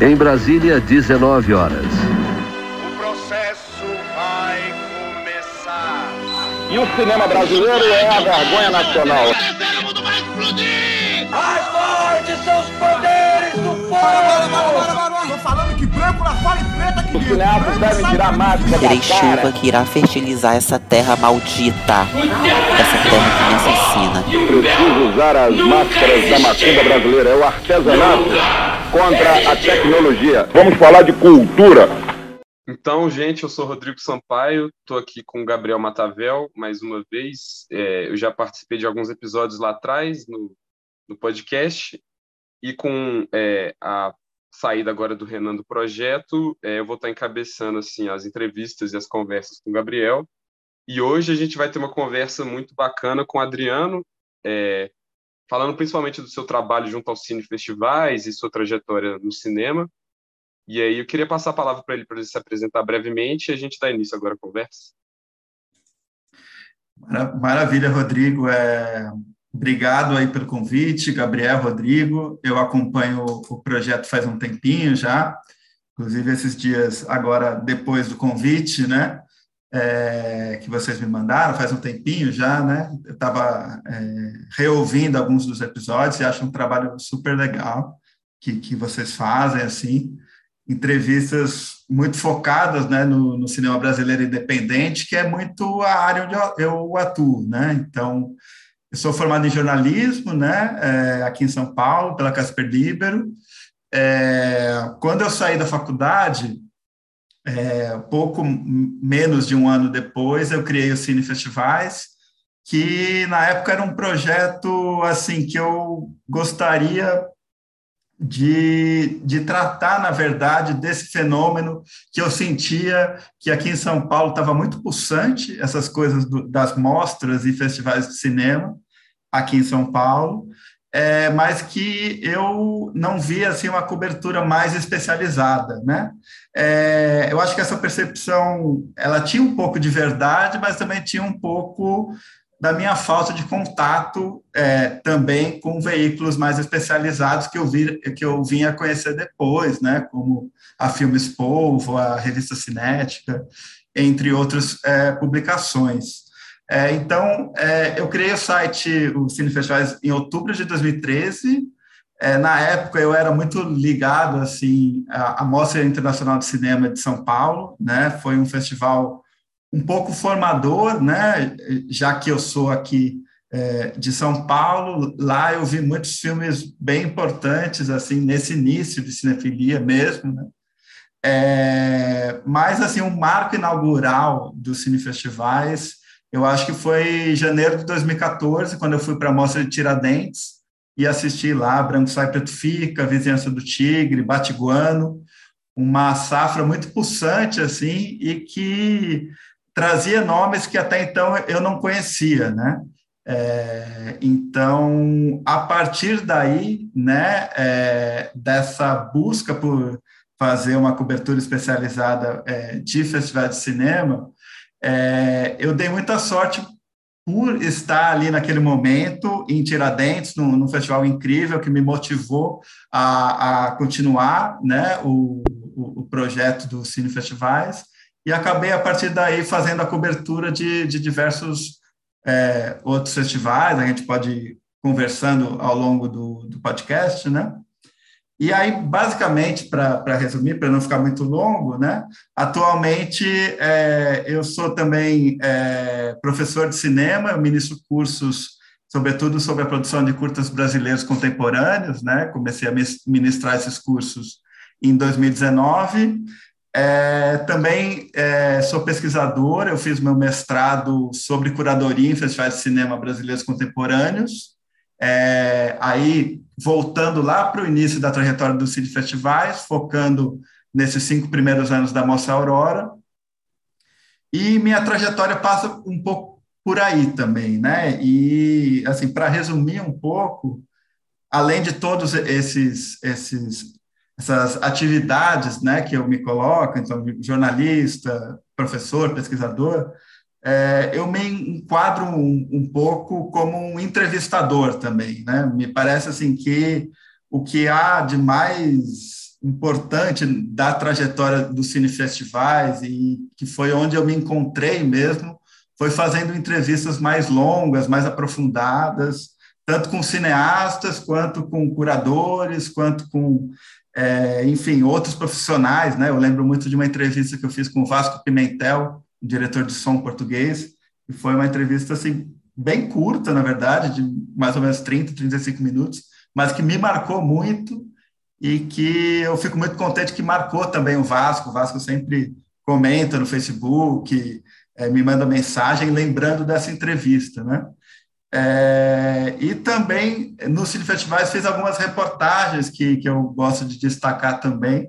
Em Brasília, 19 horas. O processo vai começar. E o cinema brasileiro é a vergonha nacional. Mais forte são os poderes do povo! Tô falando que branco lá fora e preta aqui Os cineastas devem tirar máscara Terei da cara. chuva que irá fertilizar essa terra maldita. Essa terra que me assassina. Preciso usar as máscaras da macumba brasileira. É o artesanato contra a tecnologia. Vamos falar de cultura. Então, gente, eu sou Rodrigo Sampaio, estou aqui com o Gabriel Matavel mais uma vez. É, eu já participei de alguns episódios lá atrás no, no podcast e com é, a saída agora do Renan do projeto, é, eu vou estar encabeçando assim as entrevistas e as conversas com o Gabriel. E hoje a gente vai ter uma conversa muito bacana com o Adriano, é, falando principalmente do seu trabalho junto aos cine festivais e sua trajetória no cinema. E aí eu queria passar a palavra para ele para ele se apresentar brevemente e a gente dá início agora à conversa. Mara- Maravilha, Rodrigo. É, Obrigado aí pelo convite, Gabriel, Rodrigo. Eu acompanho o projeto faz um tempinho já, inclusive esses dias agora depois do convite, né? É, que vocês me mandaram faz um tempinho já, né? Eu estava reouvindo alguns dos episódios e acho um trabalho super legal que, que vocês fazem assim entrevistas muito focadas né, no, no, cinema brasileiro independente, que é muito a área onde eu atuo. Né? Então, eu sou formado em jornalismo né, é, aqui em São Paulo, pela Casper Libero. É, quando eu saí da faculdade, é, pouco menos de um ano depois, eu criei o Cine Festivais, que na época era um projeto assim que eu gostaria de, de tratar, na verdade, desse fenômeno que eu sentia que aqui em São Paulo estava muito pulsante, essas coisas do, das mostras e festivais de cinema aqui em São Paulo, é, mas que eu não via assim, uma cobertura mais especializada. Né? É, eu acho que essa percepção ela tinha um pouco de verdade, mas também tinha um pouco da minha falta de contato é, também com veículos mais especializados que eu, vi, que eu vinha conhecer depois, né, como a Filmes Polvo, a Revista Cinética, entre outras é, publicações. É, então, eu criei o site, o Cine Festivais, em outubro de 2013. na época, eu era muito ligado assim, à, à Mostra Internacional de Cinema de São Paulo, né, foi um festival um pouco formador, né? Já que eu sou aqui é, de São Paulo, lá eu vi muitos filmes bem importantes assim nesse início de cinefilia mesmo, né? É, mas assim um marco inaugural dos cinefestivais, eu acho que foi janeiro de 2014, quando eu fui para a mostra de Tiradentes e assisti lá Branco Sai Preto Fica, Vizinhança do Tigre, Batiguano, uma safra muito pulsante assim e que trazia nomes que até então eu não conhecia, né? É, então, a partir daí, né, é, dessa busca por fazer uma cobertura especializada é, de festivais de cinema, eu dei muita sorte por estar ali naquele momento em Tiradentes, num, num festival incrível que me motivou a, a continuar, né, o, o, o projeto do Cine Festivais e acabei, a partir daí, fazendo a cobertura de, de diversos é, outros festivais, a gente pode ir conversando ao longo do, do podcast, né? E aí, basicamente, para resumir, para não ficar muito longo, né? Atualmente, é, eu sou também é, professor de cinema, eu ministro cursos, sobretudo sobre a produção de curtas brasileiros contemporâneos, né? Comecei a ministrar esses cursos em 2019. É, também é, sou pesquisador, eu fiz meu mestrado sobre curadoria em festivais de cinema brasileiros contemporâneos. É, aí, voltando lá para o início da trajetória dos Cine Festivais, focando nesses cinco primeiros anos da Mostra Aurora. E minha trajetória passa um pouco por aí também, né? E, assim, para resumir um pouco, além de todos esses, esses essas atividades né, que eu me coloco, então, jornalista, professor, pesquisador, é, eu me enquadro um, um, pouco como um entrevistador também. Né? Me parece assim que o que há de mais importante da trajetória dos cinefestivais e que foi onde eu me encontrei mesmo, foi fazendo entrevistas mais longas, mais aprofundadas, tanto com cineastas, quanto com curadores, quanto com, é, enfim, outros profissionais, né? Eu lembro muito de uma entrevista que eu fiz com o Vasco Pimentel, diretor de som português, e foi uma entrevista, assim, bem curta, na verdade, de mais ou menos 30, 35 minutos, mas que me marcou muito e que eu fico muito contente que marcou também o Vasco. O Vasco sempre comenta no Facebook, é, me manda mensagem lembrando dessa entrevista, né? É, e também no Cine Festivais fez algumas reportagens que, que eu gosto de destacar também,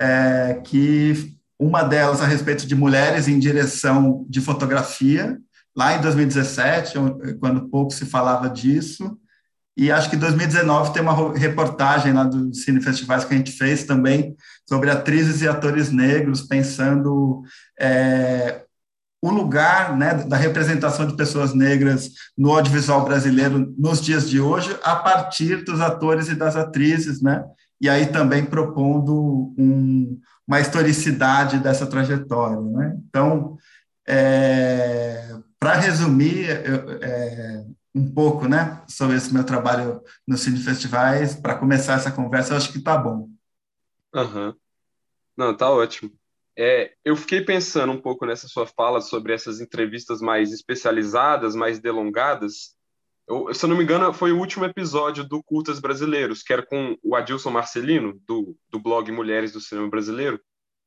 é, que uma delas a respeito de mulheres em direção de fotografia, lá em 2017, quando pouco se falava disso, e acho que em 2019 tem uma reportagem lá do Cine Festivais que a gente fez também sobre atrizes e atores negros, pensando é, o lugar né, da representação de pessoas negras no audiovisual brasileiro nos dias de hoje, a partir dos atores e das atrizes, né? E aí também propondo um, uma historicidade dessa trajetória, né? Então, é, para resumir eu, é, um pouco, né, sobre esse meu trabalho nos Cine Festivais, para começar essa conversa, eu acho que está bom. Uhum. Não, tá ótimo. É, eu fiquei pensando um pouco nessa sua fala sobre essas entrevistas mais especializadas, mais delongadas. Eu, se eu não me engano, foi o último episódio do Curtas Brasileiros, que era com o Adilson Marcelino, do, do blog Mulheres do Cinema Brasileiro.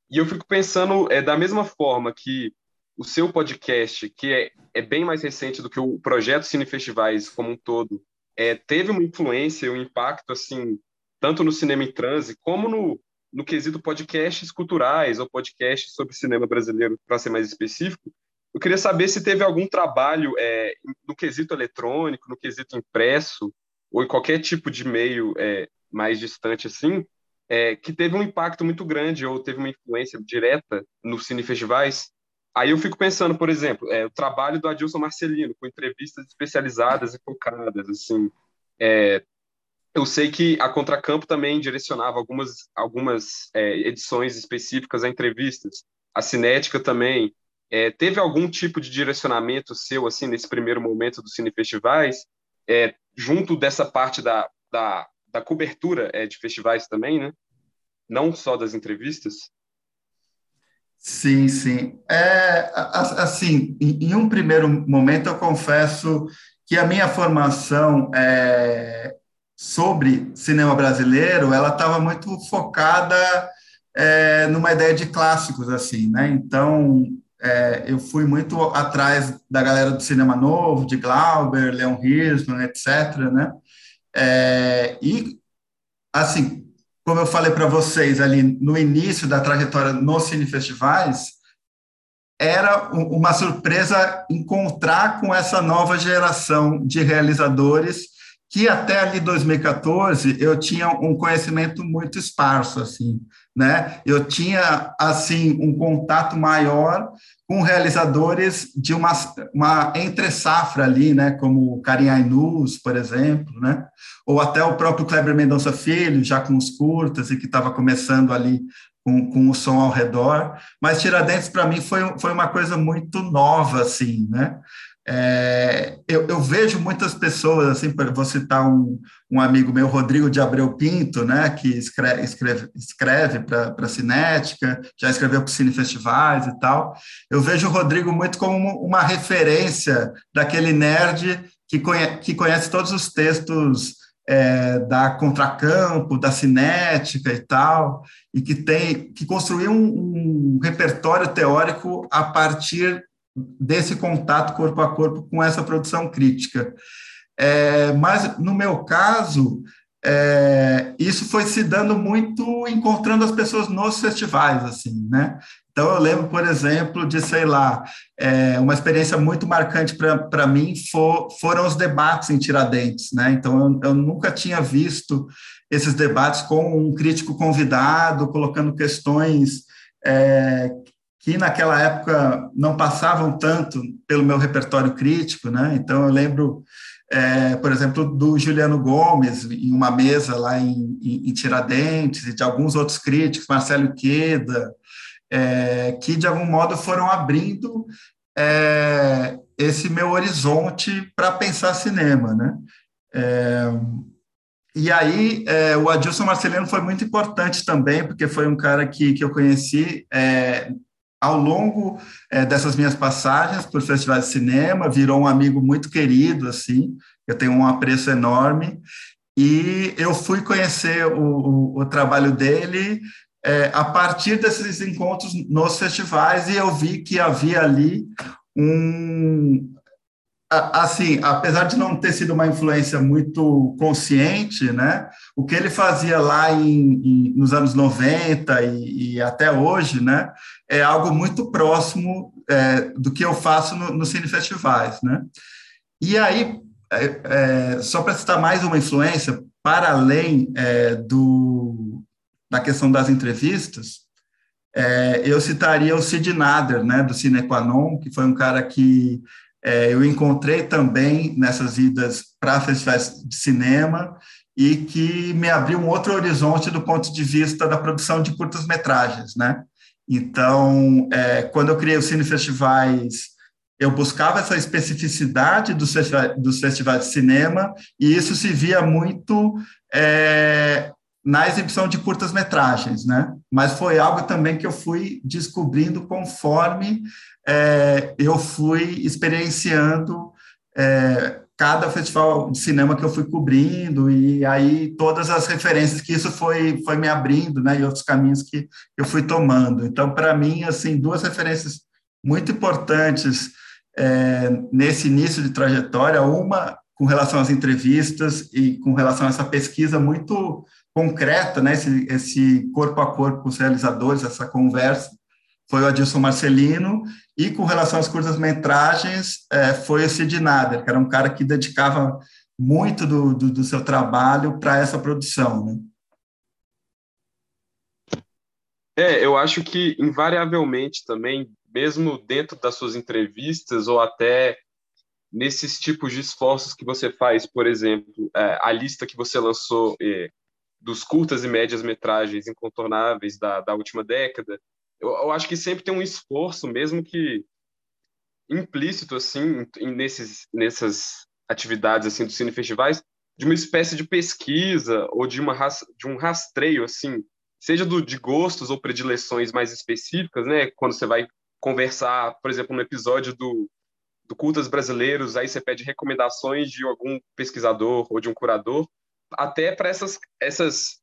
E eu fico pensando, é, da mesma forma que o seu podcast, que é, é bem mais recente do que o projeto Cine Festivais como um todo, é, teve uma influência, um impacto, assim, tanto no cinema em transe, como no, no quesito podcasts culturais ou podcasts sobre cinema brasileiro, para ser mais específico, eu queria saber se teve algum trabalho é, no quesito eletrônico, no quesito impresso, ou em qualquer tipo de meio é, mais distante assim, é, que teve um impacto muito grande ou teve uma influência direta nos cinefestivais. Aí eu fico pensando, por exemplo, é, o trabalho do Adilson Marcelino, com entrevistas especializadas e focadas, assim, é, eu sei que a Contracampo também direcionava algumas, algumas é, edições específicas a entrevistas. A Cinética também. É, teve algum tipo de direcionamento seu, assim, nesse primeiro momento dos cinefestivais, é, junto dessa parte da, da, da cobertura é, de festivais também, né? Não só das entrevistas? Sim, sim. É, assim, em um primeiro momento, eu confesso que a minha formação é, sobre cinema brasileiro, ela estava muito focada é, numa ideia de clássicos, assim, né? Então, é, eu fui muito atrás da galera do cinema novo, de Glauber, Leon Hirschman, etc., né? É, e, assim, como eu falei para vocês ali no início da trajetória nos cinefestivais, era uma surpresa encontrar com essa nova geração de realizadores que até ali 2014 eu tinha um conhecimento muito esparso assim, né? Eu tinha assim um contato maior com realizadores de uma, uma entre safra ali, né, como Karim Ainus, por exemplo, né? Ou até o próprio Kleber Mendonça Filho, já com os curtas e que estava começando ali com, com o som ao redor, mas Tiradentes para mim foi, foi uma coisa muito nova, assim, né? É, eu, eu, vejo muitas pessoas, assim, vou citar um, um amigo meu, Rodrigo de Abreu Pinto, né, que escreve, escreve, escreve para a Cinética, já escreveu para Cine Festivais e tal. Eu vejo o Rodrigo muito como uma referência daquele nerd que, conhe, que conhece todos os textos é, da Contracampo, da Cinética e tal, e que tem que construiu um, um repertório teórico a partir desse contato corpo a corpo com essa produção crítica. É, mas, no meu caso, é, isso foi se dando muito encontrando as pessoas nos festivais, assim, né? Então, eu lembro, por exemplo, de, sei lá, é, uma experiência muito marcante para mim for, foram os debates em Tiradentes, né? Então, eu, eu nunca tinha visto esses debates com um crítico convidado, colocando questões é, que naquela época não passavam tanto pelo meu repertório crítico, né? Então eu lembro é, por exemplo, do Juliano Gomes, em uma mesa lá em, em, em Tiradentes, e de alguns outros críticos, Marcelo Queda, é, que de algum modo foram abrindo é, esse meu horizonte para pensar cinema, né? E aí, o Adilson Marcelino foi muito importante também, porque foi um cara que, que eu conheci ao longo é, dessas minhas passagens por festivais de cinema, virou um amigo muito querido, assim, eu tenho um apreço enorme, e eu fui conhecer o, o, o trabalho dele é, a partir desses encontros nos festivais, e eu vi que havia ali um, assim, apesar de não ter sido uma influência muito consciente, né, o que ele fazia lá em, em, nos anos 90 e, e, até hoje, né, é algo muito próximo é, do que eu faço nos no cinefestivais, né. E aí, é, é, só para citar mais uma influência, para além é, do, da questão das entrevistas, é, eu citaria o Sid Nader, né, do Cinequanon, que foi um cara que é, eu encontrei também nessas idas para festivais de cinema e que me abriu um outro horizonte do ponto de vista da produção de curtas-metragens, né? Então, é, quando eu criei os cinefestivais, eu buscava essa especificidade dos festivais, dos festivais de cinema e isso se via muito é, na exibição de curtas-metragens, né? Mas foi algo também que eu fui descobrindo conforme é, eu fui experienciando é, cada festival de cinema que eu fui cobrindo e aí todas as referências que isso foi foi me abrindo, né? E outros caminhos que eu fui tomando. Então, para mim, assim, duas referências muito importantes é, nesse início de trajetória, uma com relação às entrevistas e com relação a essa pesquisa muito concreta, né, esse, esse corpo a corpo com os realizadores, essa conversa, foi o Adilson Marcelino, e com relação às curtas-metragens, é, foi o Sid Nader, que era um cara que dedicava muito do, do, do seu trabalho para essa produção, né? É, eu acho que invariavelmente também, mesmo dentro das suas entrevistas ou até nesses tipos de esforços que você faz, por exemplo, é, a lista que você lançou é, dos curtas e médias metragens incontornáveis da, da última década, eu, eu, acho que sempre tem um esforço, mesmo que implícito, assim, nesses, nessas atividades, assim, dos cinefestivais, de uma espécie de pesquisa ou de, uma, de um rastreio, assim, seja do, de gostos ou predileções mais específicas, né, quando você vai conversar, por exemplo, no episódio do, do Cultas Brasileiros, aí você pede recomendações de algum pesquisador ou de um curador, até para essas, essas,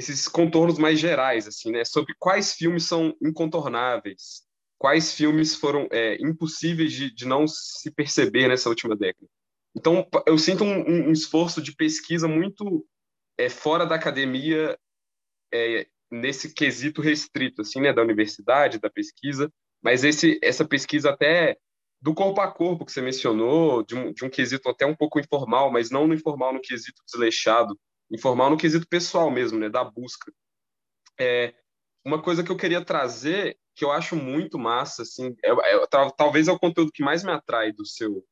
esses contornos mais gerais, assim, né? Sobre quais filmes são incontornáveis, quais filmes foram é, impossíveis de, de não se perceber nessa última década. Então, eu sinto um, um esforço de pesquisa muito é, fora da academia, é, nesse quesito restrito, assim, né, da universidade, da pesquisa, mas esse, essa pesquisa até do corpo a corpo que você mencionou, de um, de um quesito até um pouco informal, mas não no informal no quesito desleixado, informal no quesito pessoal mesmo, né, da busca. É, uma coisa que eu queria trazer, que eu acho muito massa, assim, é, é, talvez é o conteúdo que mais me atrai do seu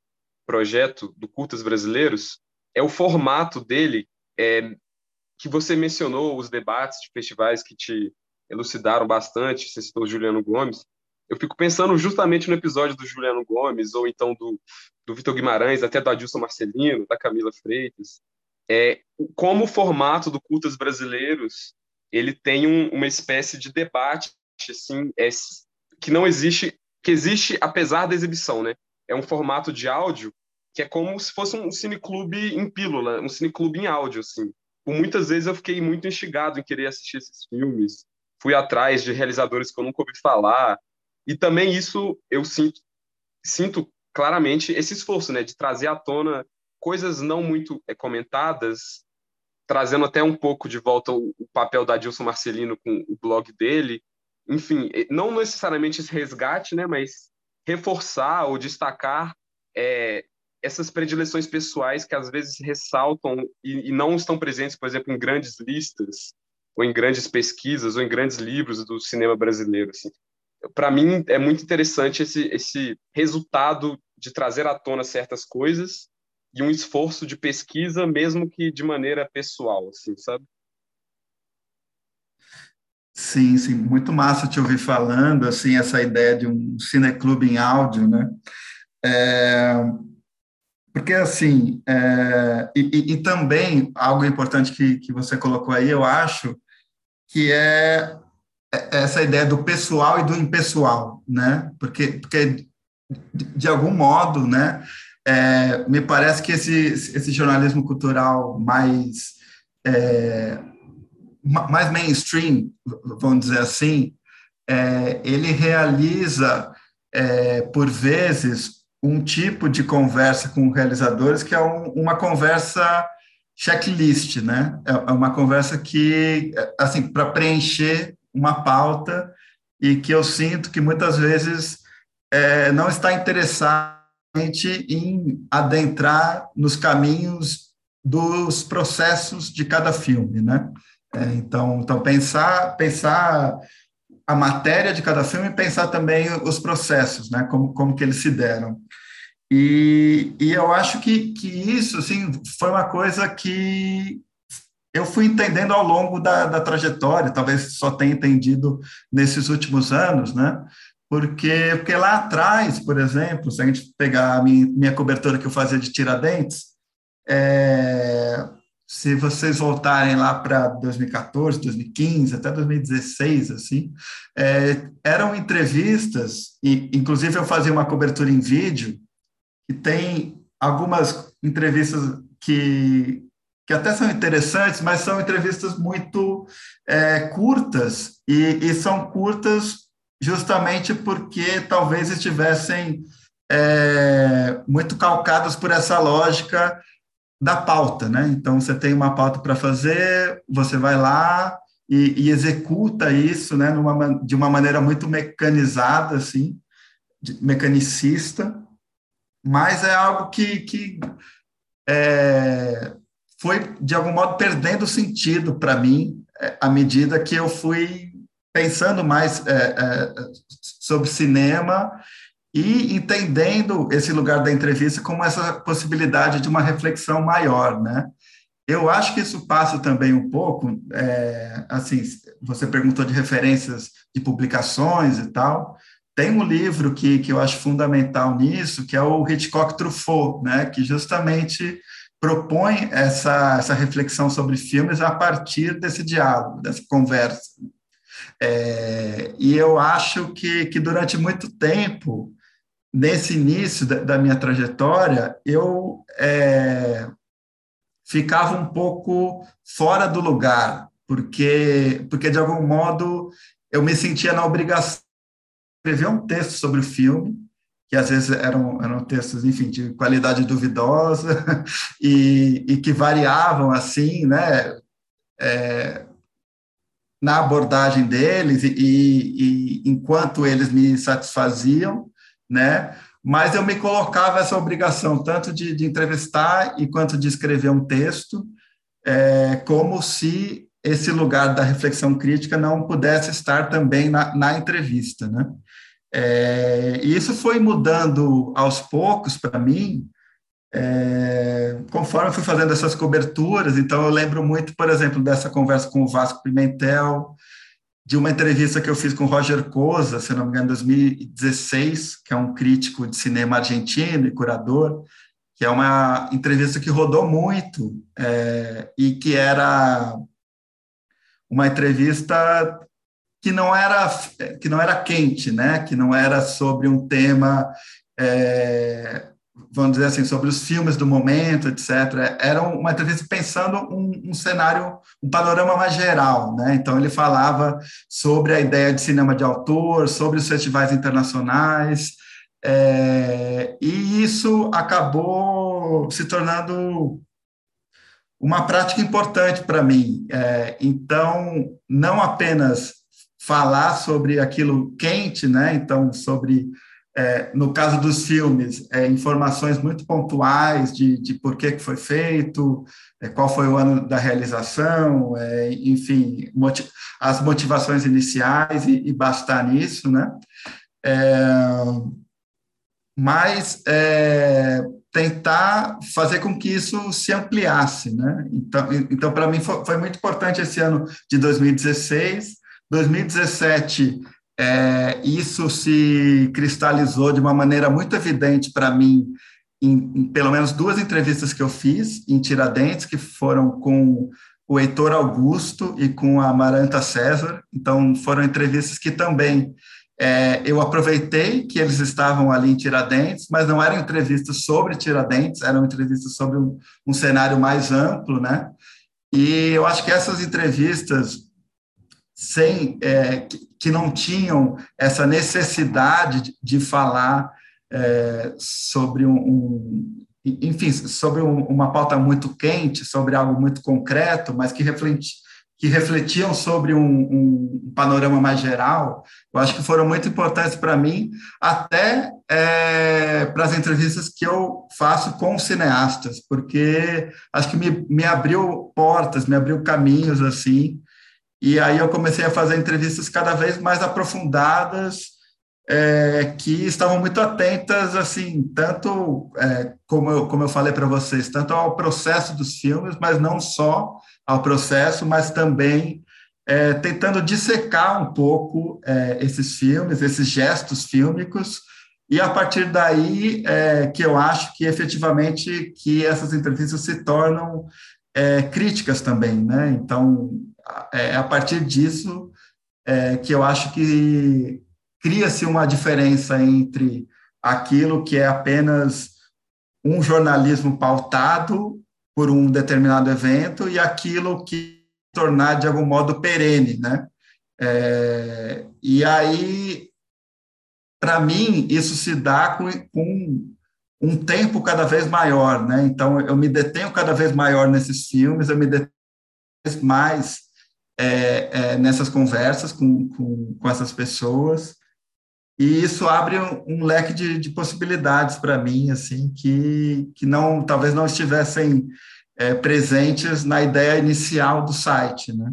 projeto do Curtas Brasileiros, é o formato dele, é, que você mencionou, os debates de festivais que te elucidaram bastante, você citou o Juliano Gomes, eu fico pensando justamente no episódio do Juliano Gomes, ou então do, do Vitor Guimarães, até do Adilson Marcelino, da Camila Freitas, é, como o formato do Cultas Brasileiros ele tem um, uma espécie de debate assim, é, que não existe, que existe apesar da exibição, né? É um formato de áudio que é como se fosse um cineclube em pílula, um cineclube em áudio, assim. Por muitas vezes eu fiquei muito instigado em querer assistir esses filmes, fui atrás de realizadores que eu nunca ouvi falar, e também isso eu sinto, sinto claramente esse esforço, né, de trazer à tona coisas não muito é, comentadas, trazendo até um pouco de volta o, o papel da Dilson Marcelino com o blog dele. Enfim, não necessariamente esse resgate, né, mas reforçar ou destacar é, essas predileções pessoais que às vezes ressaltam e, e, não estão presentes, por exemplo, em grandes listas ou em grandes pesquisas ou em grandes livros do cinema brasileiro. Assim para mim é muito interessante esse, esse resultado de trazer à tona certas coisas e um esforço de pesquisa, mesmo que de maneira pessoal, assim, sabe? Sim, sim, muito massa te ouvir falando, assim, essa ideia de um cineclube em áudio, né? É, porque, assim, é, e, e, também algo importante que, que você colocou aí, eu acho, que é, é essa ideia do pessoal e do impessoal, né? Porque, porque de algum modo, né, é, me parece que esse, esse jornalismo cultural mais é, mais mainstream, vamos dizer assim, é, ele realiza, é, por vezes, um tipo de conversa com realizadores que é um, uma conversa checklist, né? É, é uma conversa que, assim, para preencher uma pauta e que eu sinto que muitas vezes é, não está interessado em adentrar nos caminhos dos processos de cada filme, né? É, então, então pensar, pensar a matéria de cada filme e pensar também os processos, né? Como, como que eles se deram. E, e eu acho que, que isso, assim, foi uma coisa que eu fui entendendo ao longo da, da trajetória, talvez só tenha entendido nesses últimos anos, né? Porque, porque lá atrás, por exemplo, se a gente pegar a minha, minha cobertura que eu fazia de Tiradentes, é, se vocês voltarem lá para 2014, 2015, até 2016, assim, é, eram entrevistas, e inclusive eu fazia uma cobertura em vídeo, e tem algumas entrevistas que, que até são interessantes, mas são entrevistas muito é, curtas, e, e, são curtas justamente porque talvez estivessem é, muito calcadas por essa lógica da pauta, né? Então, você tem uma pauta para fazer, você vai lá e, e executa isso, né, numa, de uma maneira muito mecanizada, assim, mecanicista, mas é algo que, que é, foi, de algum modo, perdendo sentido para mim é, à medida que eu fui pensando mais é, é, sobre cinema e entendendo esse lugar da entrevista como essa possibilidade de uma reflexão maior, né? Eu acho que isso passa também um pouco, é, assim, você perguntou de referências de publicações e tal, tem um livro que, que eu acho fundamental nisso, que é o Hitchcock Truffaut, né, que justamente propõe essa, essa reflexão sobre filmes a partir desse diálogo, dessa conversa. É, e eu acho que, que durante muito tempo nesse início da, da minha trajetória, eu é, ficava um pouco fora do lugar, porque, porque de algum modo eu me sentia na obrigação de escrever um texto sobre o filme, que às vezes eram, eram textos, enfim, de qualidade duvidosa e, e que variavam assim, né, é, na abordagem deles e, e, e enquanto eles me satisfaziam, né? Mas eu me colocava essa obrigação tanto de, de entrevistar e quanto de escrever um texto, é, como se esse lugar da reflexão crítica não pudesse estar também na, na entrevista, né? É, isso foi mudando aos poucos para mim, é, conforme eu fui fazendo essas coberturas. Então, eu lembro muito, por exemplo, dessa conversa com o Vasco Pimentel, de uma entrevista que eu fiz com Roger Cosa, se não me engano, em 2016, que é um crítico de cinema argentino e curador, que é uma entrevista que rodou muito é, e que era uma entrevista que não era que não era quente, né? Que não era sobre um tema é, vamos dizer assim, sobre os filmes do momento, etc. Era uma entrevista pensando um, um, cenário, um panorama mais geral, né? Então ele falava sobre a ideia de cinema de autor, sobre os festivais internacionais, é, e isso acabou se tornando uma prática importante para mim. É, então, não apenas falar sobre aquilo quente, né? Então, sobre é, no caso dos filmes, é, informações muito pontuais de, de por que, foi feito, é, qual foi o ano da realização, é, enfim, motiv as motivações iniciais e, e bastar nisso, né? É, mas é, tentar fazer com que isso se ampliasse, né? Então, então para mim foi, foi, muito importante esse ano de 2016, 2017 é, isso se cristalizou de uma maneira muito evidente para mim em, em, pelo menos duas entrevistas que eu fiz em Tiradentes, que foram com o Heitor Augusto e com a Amaranta César. Então, foram entrevistas que também é, eu aproveitei que eles estavam ali em Tiradentes, mas não eram entrevistas sobre Tiradentes, eram entrevistas sobre um, um cenário mais amplo, né? E eu acho que essas entrevistas, sem é, que, não tinham essa necessidade de, falar é, sobre um, um, enfim, sobre um, uma pauta muito quente, sobre algo muito concreto, mas que refleti, que refletiam sobre um, um, panorama mais geral, eu acho que foram muito importantes para mim, até é, para as entrevistas que eu faço com cineastas, porque acho que me, me abriu portas, me abriu caminhos, assim, e aí eu comecei a fazer entrevistas cada vez mais aprofundadas, é, que estavam muito atentas, assim, tanto, é, como, eu, como eu falei para vocês, tanto ao processo dos filmes, mas não só ao processo, mas também é, tentando dissecar um pouco esses filmes, esses gestos fílmicos, e a partir daí que eu acho que efetivamente que essas entrevistas se tornam críticas também, né? Então, é a partir disso que eu acho que cria-se uma diferença entre aquilo que é apenas um jornalismo pautado por um determinado evento e aquilo que tornar de algum modo perene, né? É, e aí, para mim, isso se dá com, com, um tempo cada vez maior, né? Então, eu me detenho cada vez maior nesses filmes, eu me detenho mais é, é, nessas conversas com, com, com essas pessoas, e isso abre um, um leque de, de possibilidades para mim, assim, que, que não talvez não estivessem é, presentes na ideia inicial do site, né?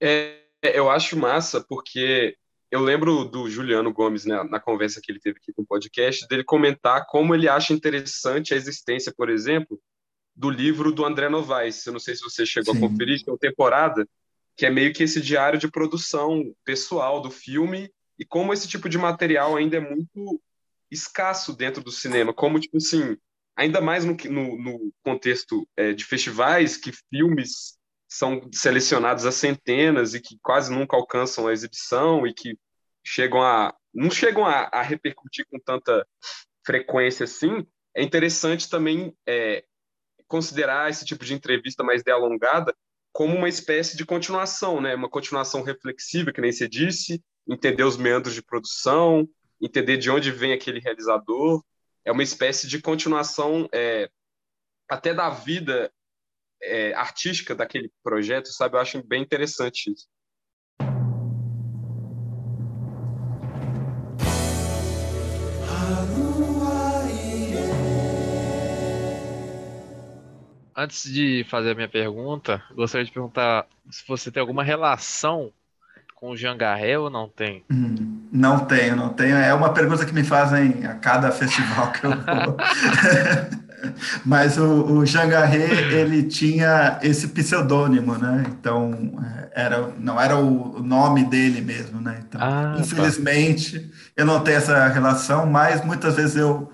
É, eu acho massa porque eu lembro do Juliano Gomes, né, na conversa que ele teve aqui com o podcast, dele comentar como ele acha interessante a existência, por exemplo, do livro do André Novaes. Eu não sei se você chegou Sim. a conferir, que é uma temporada que é meio que esse diário de produção pessoal do filme e como esse tipo de material ainda é muito escasso dentro do cinema, como tipo assim, ainda mais no, no, no contexto é, de festivais que filmes são selecionados a centenas e que quase nunca alcançam a exibição e que chegam a não chegam a, a repercutir com tanta frequência assim, é interessante também é, considerar esse tipo de entrevista mais delongada como uma espécie de continuação, né? Uma continuação reflexiva, que nem você disse, entender os meandros de produção, entender de onde vem aquele realizador. É uma espécie de continuação é, até da vida é, artística daquele projeto, sabe? Eu acho bem interessante isso. Antes de fazer a minha pergunta, gostaria de perguntar se você tem alguma relação com o Jangarré ou não tem? Hum, não tenho, não tenho. É uma pergunta que me fazem a cada festival que eu vou. Mas o, o Jangarré, ele tinha esse pseudônimo, né? Então, é, era, não era o nome dele mesmo, né? Então, ah, tá. infelizmente, tá. eu não tenho essa relação, mas muitas vezes eu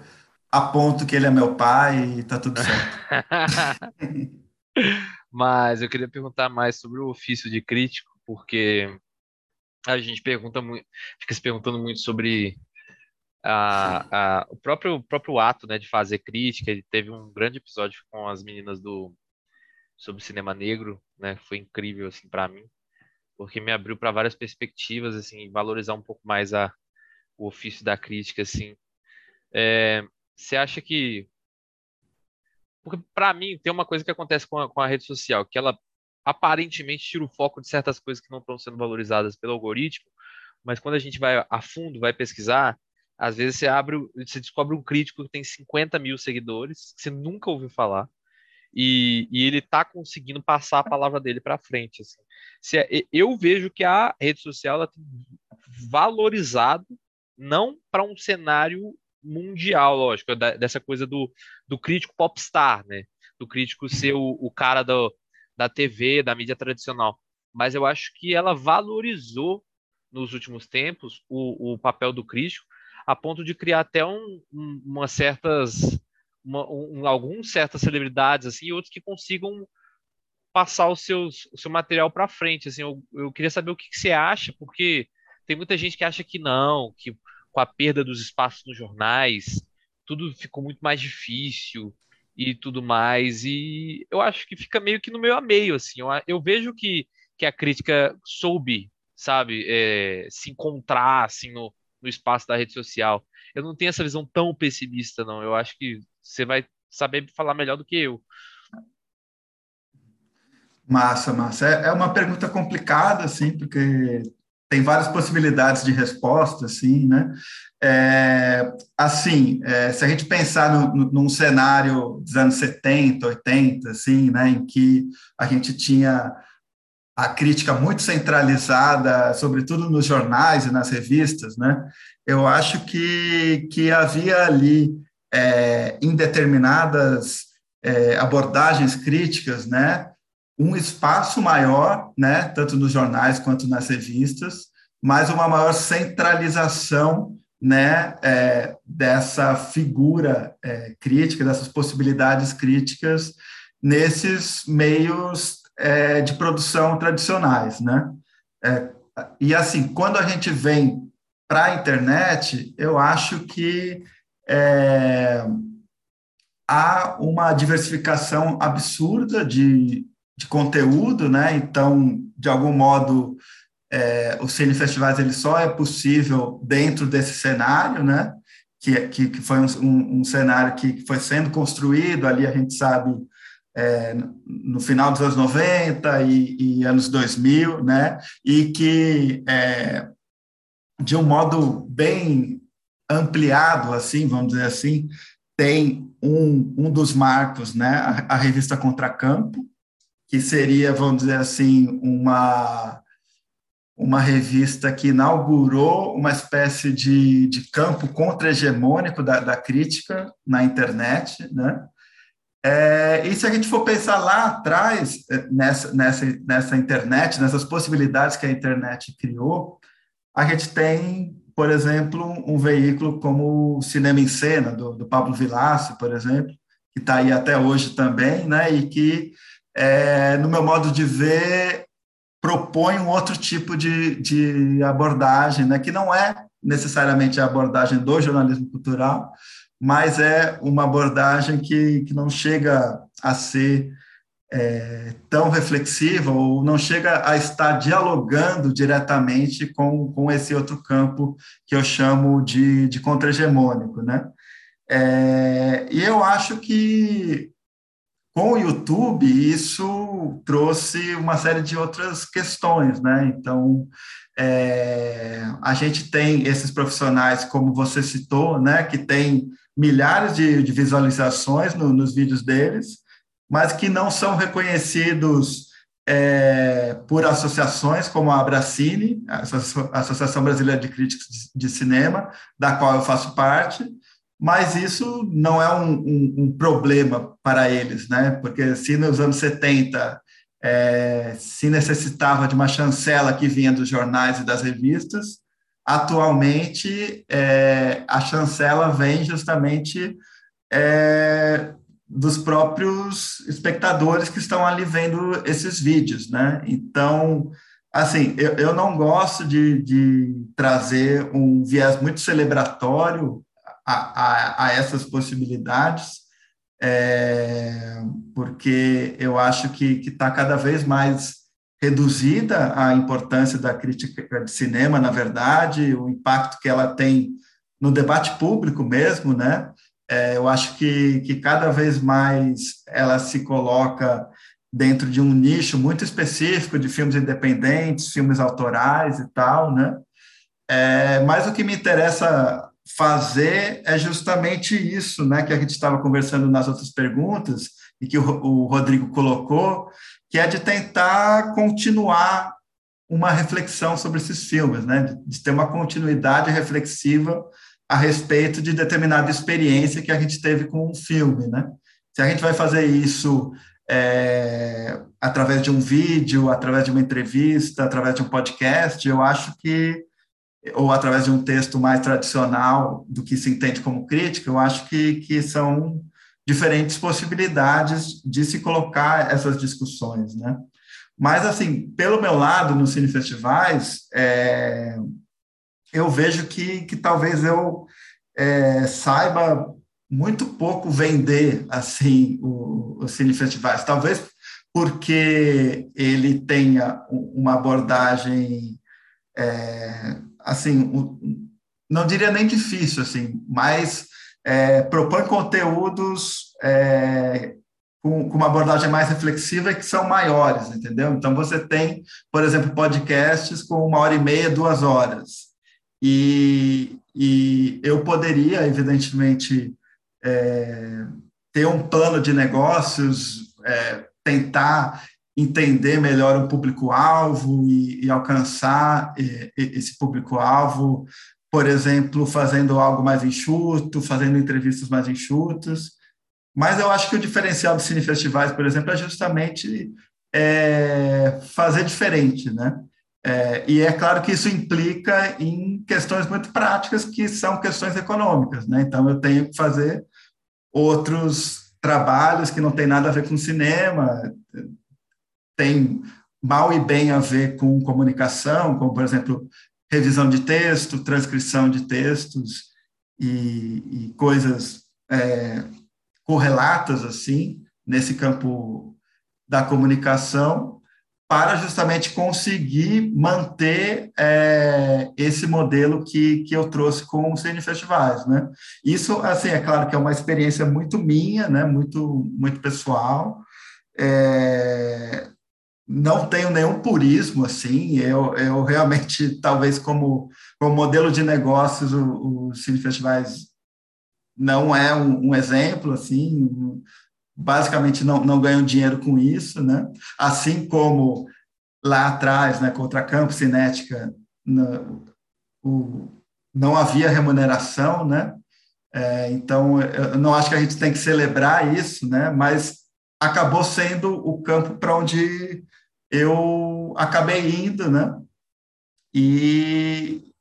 aponto que ele é meu pai e tá tudo certo. Mas eu queria perguntar mais sobre o ofício de crítico, porque a gente pergunta muito, fica se perguntando muito sobre a, a, o próprio, próprio ato né, de fazer crítica. Ele teve um grande episódio com as meninas do sobre cinema negro, né? Foi incrível assim para mim, porque me abriu para várias perspectivas, assim, valorizar um pouco mais a, o ofício da crítica, assim. É, você acha que. Porque, para mim, tem uma coisa que acontece com a, com a rede social, que ela aparentemente tira o foco de certas coisas que não estão sendo valorizadas pelo algoritmo, mas quando a gente vai a fundo, vai pesquisar, às vezes você abre, você descobre um crítico que tem 50 mil seguidores, que você nunca ouviu falar, e, e ele está conseguindo passar a palavra dele para frente. Assim. Se, é, eu vejo que a rede social ela tem valorizado não para um cenário mundial, lógico, da, dessa coisa do, do crítico popstar, né? Do crítico ser o, o cara do, da TV, da mídia tradicional. Mas eu acho que ela valorizou nos últimos tempos o, o papel do crítico a ponto de criar até um, um, uma certas uma, um, alguns certas celebridades assim e outros que consigam passar os seus, o seu material para frente assim eu, eu queria saber o que, que, você acha porque tem muita gente que acha que não que com a perda dos espaços nos jornais tudo ficou muito mais difícil e tudo mais e eu acho que fica meio que no meio a meio assim eu, eu vejo que que a crítica soube sabe é, se encontrar assim no, no espaço da rede social. Eu não tenho essa visão tão pessimista, não. Eu acho que você vai saber falar melhor do que eu. Massa, massa. É, é uma pergunta complicada, assim, porque tem várias possibilidades de resposta, assim, né? É, assim, é, se a gente pensar no, no, num cenário dos anos 70, 80, assim, né, em que a gente tinha a crítica muito centralizada, sobretudo nos jornais e nas revistas, né? Eu acho que, que havia ali, é, em determinadas é, abordagens críticas, né, um espaço maior, né, tanto nos jornais quanto nas revistas, mas uma maior centralização, né, é, dessa figura é, crítica, dessas possibilidades críticas nesses meios é, de produção tradicionais, né? É, e assim, quando a gente vem para a internet, eu acho que é, há uma diversificação absurda de, de conteúdo, né? Então, de algum modo, é, o Cine Festivais ele só é possível dentro desse cenário, né? Que, que, que foi um, um, um cenário que foi sendo construído ali, a gente sabe, é, no final dos anos 90 e, e, anos 2000, né? E que, é, de um modo bem ampliado, assim, vamos dizer assim, tem um, um dos marcos, né? A, a revista Contracampo, que seria, vamos dizer assim, uma uma revista que inaugurou uma espécie de, de campo contra-hegemônico da, da crítica na internet, né? É, e se a gente for pensar lá atrás, é, nessa, nessa, nessa internet, nessas possibilidades que a internet criou, a gente tem, por exemplo, um veículo como o Cinema em Cena, do, do Pablo Vilace, por exemplo, que está aí até hoje também, né, e que, é, no meu modo de ver, propõe um outro tipo de, de abordagem, né, que não é necessariamente a abordagem do jornalismo cultural, mas é uma abordagem que, que não chega a ser é, tão reflexiva ou não chega a estar dialogando diretamente com, com esse outro campo que eu chamo de, de contra-hegemônico, né? É, e eu acho que com o YouTube isso trouxe uma série de outras questões, né? Então, é, a gente tem esses profissionais, como você citou, né, que tem milhares de, de visualizações no, nos vídeos deles, mas que não são reconhecidos é, por associações como a Abracine, a Associação Brasileira de Críticos de, Cinema, da qual eu faço parte, mas isso não é um, um, um problema para eles, né? Porque se nos anos 70 é, se necessitava de uma chancela que vinha dos jornais e das revistas, atualmente é, a chancela vem justamente é, dos próprios espectadores que estão ali vendo esses vídeos, né? Então, assim, eu, eu não gosto de, de trazer um viés muito celebratório a, a, a essas possibilidades, é, porque eu acho que está cada vez mais reduzida a importância da crítica de cinema, na verdade, o impacto que ela tem no debate público mesmo, né? É, eu acho que, que cada vez mais ela se coloca dentro de um nicho muito específico de filmes independentes, filmes autorais e tal, né? É, mas o que me interessa fazer é justamente isso, né? Que a gente estava conversando nas outras perguntas e que o, o Rodrigo colocou, que é de tentar continuar uma reflexão sobre esses filmes, né? De ter uma continuidade reflexiva a respeito de determinada experiência que a gente teve com um filme, né? Se a gente vai fazer isso é, através de um vídeo, através de uma entrevista, através de um podcast, eu acho que ou através de um texto mais tradicional do que se entende como crítica, eu acho que, que são diferentes possibilidades de se colocar essas discussões, né? Mas, assim, pelo meu lado, nos cinefestivais, é, eu vejo que, que talvez eu é, saiba muito pouco vender, assim, os cinefestivais. Talvez porque ele tenha uma abordagem, é, assim, não diria nem difícil, assim, mas é, propõe conteúdos é, com, com, uma abordagem mais reflexiva que são maiores, entendeu? Então, você tem, por exemplo, podcasts com uma hora e meia, duas horas. E, e eu poderia, evidentemente, é, ter um plano de negócios, é, tentar entender melhor o público-alvo e, e, alcançar e, esse público-alvo, por exemplo, fazendo algo mais enxuto, fazendo entrevistas mais enxutas. Mas eu acho que o diferencial dos cinefestivais, por exemplo, é justamente é, fazer diferente, né? É, e é claro que isso implica em questões muito práticas, que são questões econômicas, né? Então, eu tenho que fazer outros trabalhos que não tem nada a ver com cinema, tem mal e bem a ver com comunicação, como, por exemplo, revisão de texto, transcrição de textos e, e coisas é, correlatas, assim, nesse campo da comunicação, para justamente conseguir manter é, esse modelo que, que eu trouxe com os CN Festivais, né? Isso, assim, é claro que é uma experiência muito minha, né? Muito, muito pessoal. É, não tenho nenhum purismo, assim, eu, eu realmente, talvez como, como modelo de negócios, os Cine Festivais não é um, um exemplo, assim, basicamente não, não ganham dinheiro com isso, né? Assim como lá atrás, né, contra Campo Cinética, no, o, não havia remuneração, né? É, então, eu não acho que a gente tem que celebrar isso, né? Mas acabou sendo o campo para onde eu acabei indo, né? E,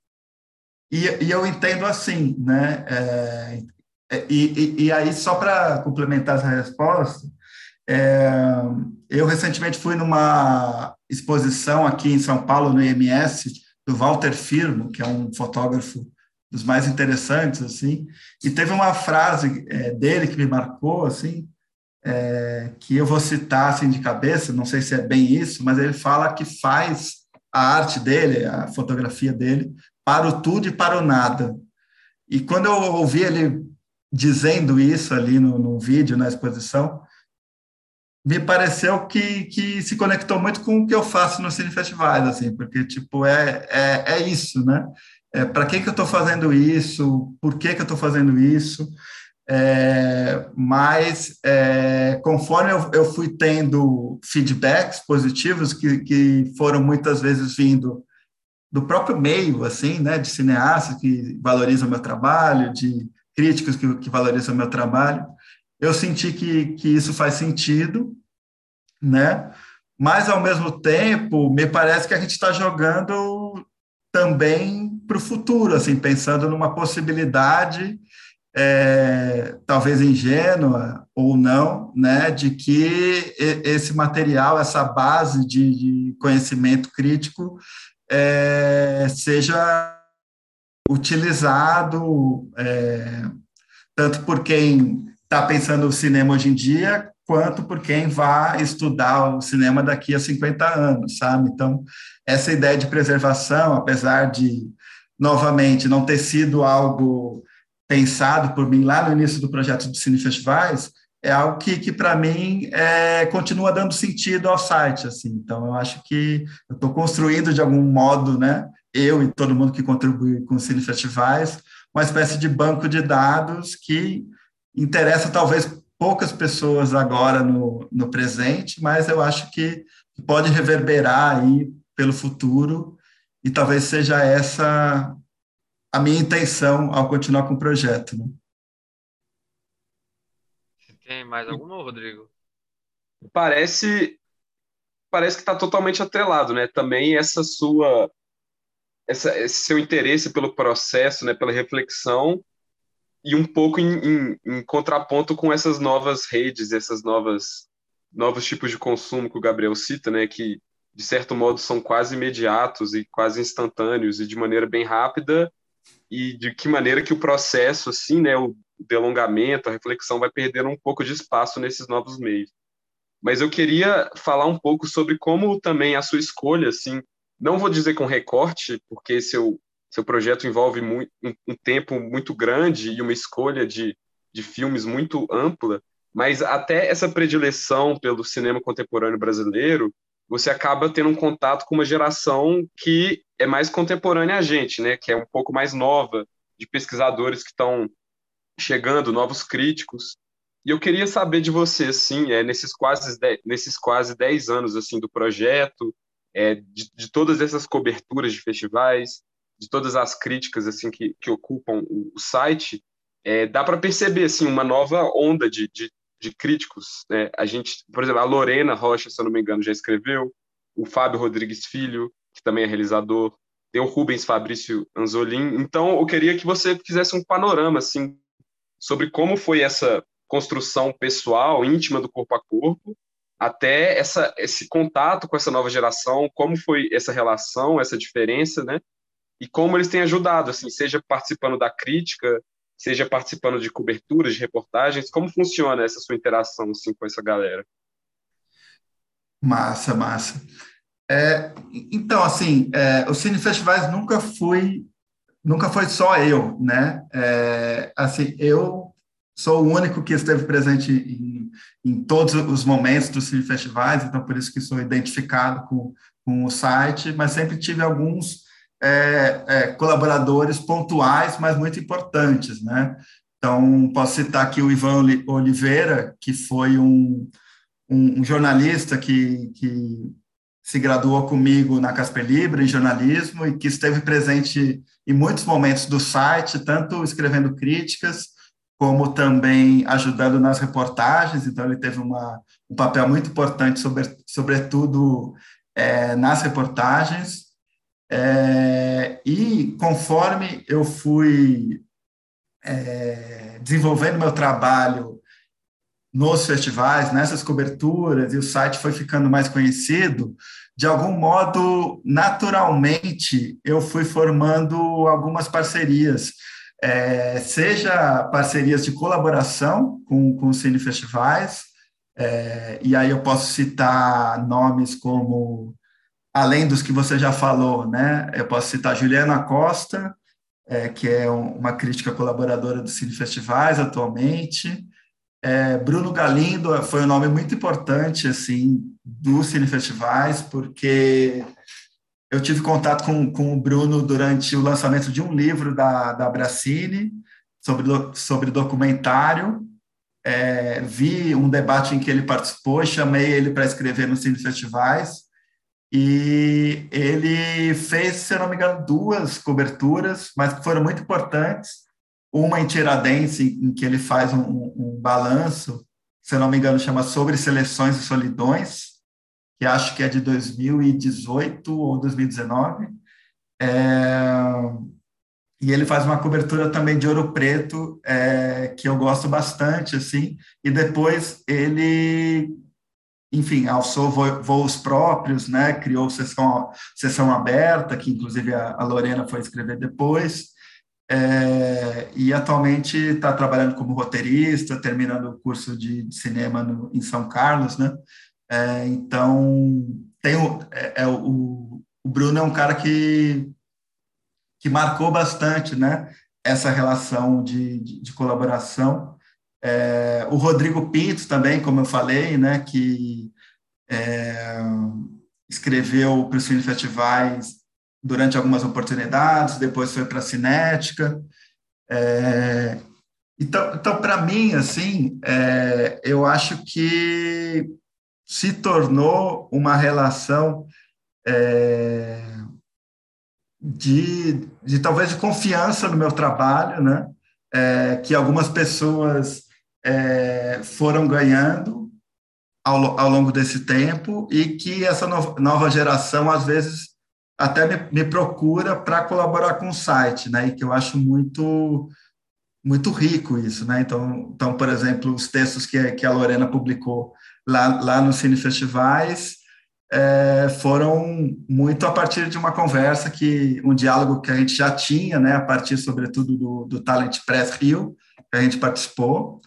e, e eu entendo assim, né? É, é, e, e, e aí, só para complementar essa resposta, é, eu recentemente fui numa exposição aqui em São Paulo, no IMS, do Walter Firmo, que é um fotógrafo dos mais interessantes, assim, e teve uma frase é, dele que me marcou, assim, é, que eu vou citar assim de cabeça, não sei se é bem isso, mas ele fala que faz a arte dele, a fotografia dele, para o tudo e para o nada. E quando eu ouvi ele dizendo isso ali no, no vídeo, na exposição, me pareceu que, que se conectou muito com o que eu faço no Cine Festivais, assim, porque, tipo, é, é, é isso, né? É, para que, que eu estou fazendo isso? Por que, que eu estou fazendo isso? É, mas, é, conforme eu, eu, fui tendo feedbacks positivos, que, que foram muitas vezes vindo do próprio meio, assim, né, de cineastas que valorizam meu trabalho, de críticos que, que valorizam meu trabalho. Eu senti que, que isso faz sentido, né? Mas, ao mesmo tempo, me parece que a gente está jogando também para o futuro, assim, pensando numa possibilidade, é, talvez ingênua ou não, né, de que esse material, essa base de, de conhecimento crítico é, seja utilizado é, tanto por quem está pensando o cinema hoje em dia, quanto por quem vai estudar o cinema daqui a 50 anos, sabe? Então, essa ideia de preservação, apesar de, novamente, não ter sido algo pensado por mim lá no início do projeto de Cine Festivais, é algo que, que para mim, é, continua dando sentido ao site, assim. Então, eu acho que eu estou construindo, de algum modo, né, eu e todo mundo que contribui com Cine Festivais, uma espécie de banco de dados que interessa talvez poucas pessoas agora no, no presente, mas eu acho que pode reverberar aí pelo futuro, e talvez seja essa a minha intenção ao continuar com o projeto. Né? Tem mais alguma, Rodrigo? Parece parece que está totalmente atrelado, né? Também essa sua essa, esse seu interesse pelo processo, né, pela reflexão e um pouco em, em, em, contraponto com essas novas redes, essas novas novos tipos de consumo que o Gabriel cita, né, que de certo modo são quase imediatos e quase instantâneos e de maneira bem rápida e de que maneira que o processo assim, né, o delongamento, a reflexão vai perdendo um pouco de espaço nesses novos meios. Mas eu queria falar um pouco sobre como também a sua escolha, assim, não vou dizer com recorte, porque seu, seu projeto envolve muito, um, um tempo muito grande e uma escolha de, de filmes muito ampla, mas até essa predileção pelo cinema contemporâneo brasileiro, você acaba tendo um contato com uma geração que é mais contemporânea a gente, né? Que é um pouco mais nova, de pesquisadores que estão chegando, novos críticos. E eu queria saber de você, assim, é, nesses quase dez, nesses quase 10 anos assim do projeto, é, de, de, todas essas coberturas de festivais, de todas as críticas assim que, que ocupam o, o site, é, dá para perceber assim uma nova onda de, de, de críticos. Né? A gente, por exemplo, a Lorena Rocha, se eu não me engano, já escreveu, o Fábio Rodrigues Filho, que também é realizador, tem o Rubens Fabrício Anzolin. Então, eu queria que você fizesse um panorama assim sobre como foi essa construção pessoal, íntima do corpo a corpo, até essa, esse contato com essa nova geração, como foi essa relação, essa diferença, né? E como eles têm ajudado, assim, seja participando da crítica, seja participando de coberturas, de reportagens, como funciona essa sua interação assim com essa galera? Massa, massa. É, então, assim, é, os cinefestivais nunca fui, nunca foi só eu, né? É, assim, eu sou o único que esteve presente em, em todos os momentos dos festivais, então por isso que sou identificado com, com o site, mas sempre tive alguns é, é, colaboradores pontuais, mas muito importantes, né? Então, posso citar aqui o Ivan Oliveira, que foi um, um, um jornalista que, que se graduou comigo na Casper Libre em jornalismo e que esteve presente em muitos momentos do site, tanto escrevendo críticas, como também ajudando nas reportagens, então ele teve uma, um papel muito importante, sobre, sobretudo é, nas reportagens. É, e conforme eu fui é, desenvolvendo meu trabalho nos festivais, nessas coberturas, e o site foi ficando mais conhecido, de algum modo, naturalmente, eu fui formando algumas parcerias é, seja parcerias de colaboração com, com cine festivais, é, e aí eu posso citar nomes como, além dos que você já falou, né? Eu posso citar Juliana Costa, é, que é uma crítica colaboradora do Cine Festivais atualmente. É, Bruno Galindo foi um nome muito importante assim do Cine Festivais, porque eu tive contato com, com o Bruno durante o lançamento de um livro da, da Bracini sobre, sobre documentário. É, vi um debate em que ele participou, chamei ele para escrever no Cine Festivais, e ele fez, se eu não me engano, duas coberturas, mas que foram muito importantes. Uma em Tiradentes, em, que ele faz um, um, balanço, se não me engano, chama Sobre Seleções e Solidões, que acho que é de 2018 ou 2019. É, e ele faz uma cobertura também de Ouro Preto, é, que eu gosto bastante, assim, e depois ele, enfim, alçou voos próprios, né, criou sessão, sessão aberta, que inclusive a, a Lorena foi escrever depois, é, e atualmente está trabalhando como roteirista, terminando o curso de, de cinema no, em São Carlos, né, é, então, tem o, é, é, o, o Bruno é um cara que, que marcou bastante né, essa relação de, de, de colaboração. É, o Rodrigo Pinto também, como eu falei, né, que é, escreveu para os festivais durante algumas oportunidades, depois foi para a Cinética. É, então, então para mim, assim, é, eu acho que se tornou uma relação é, de, de talvez de confiança no meu trabalho, né? É, que algumas pessoas é, foram ganhando ao, ao longo desse tempo e que essa no, nova geração às vezes até me, me procura para colaborar com o site, né? E que eu acho muito muito rico isso, né? Então, então por exemplo, os textos que, que a Lorena publicou lá, lá no Cine Festivais é, foram muito a partir de uma conversa que um diálogo que a gente já tinha, né? A partir, sobretudo, do, do Talent Press Rio, que a gente participou.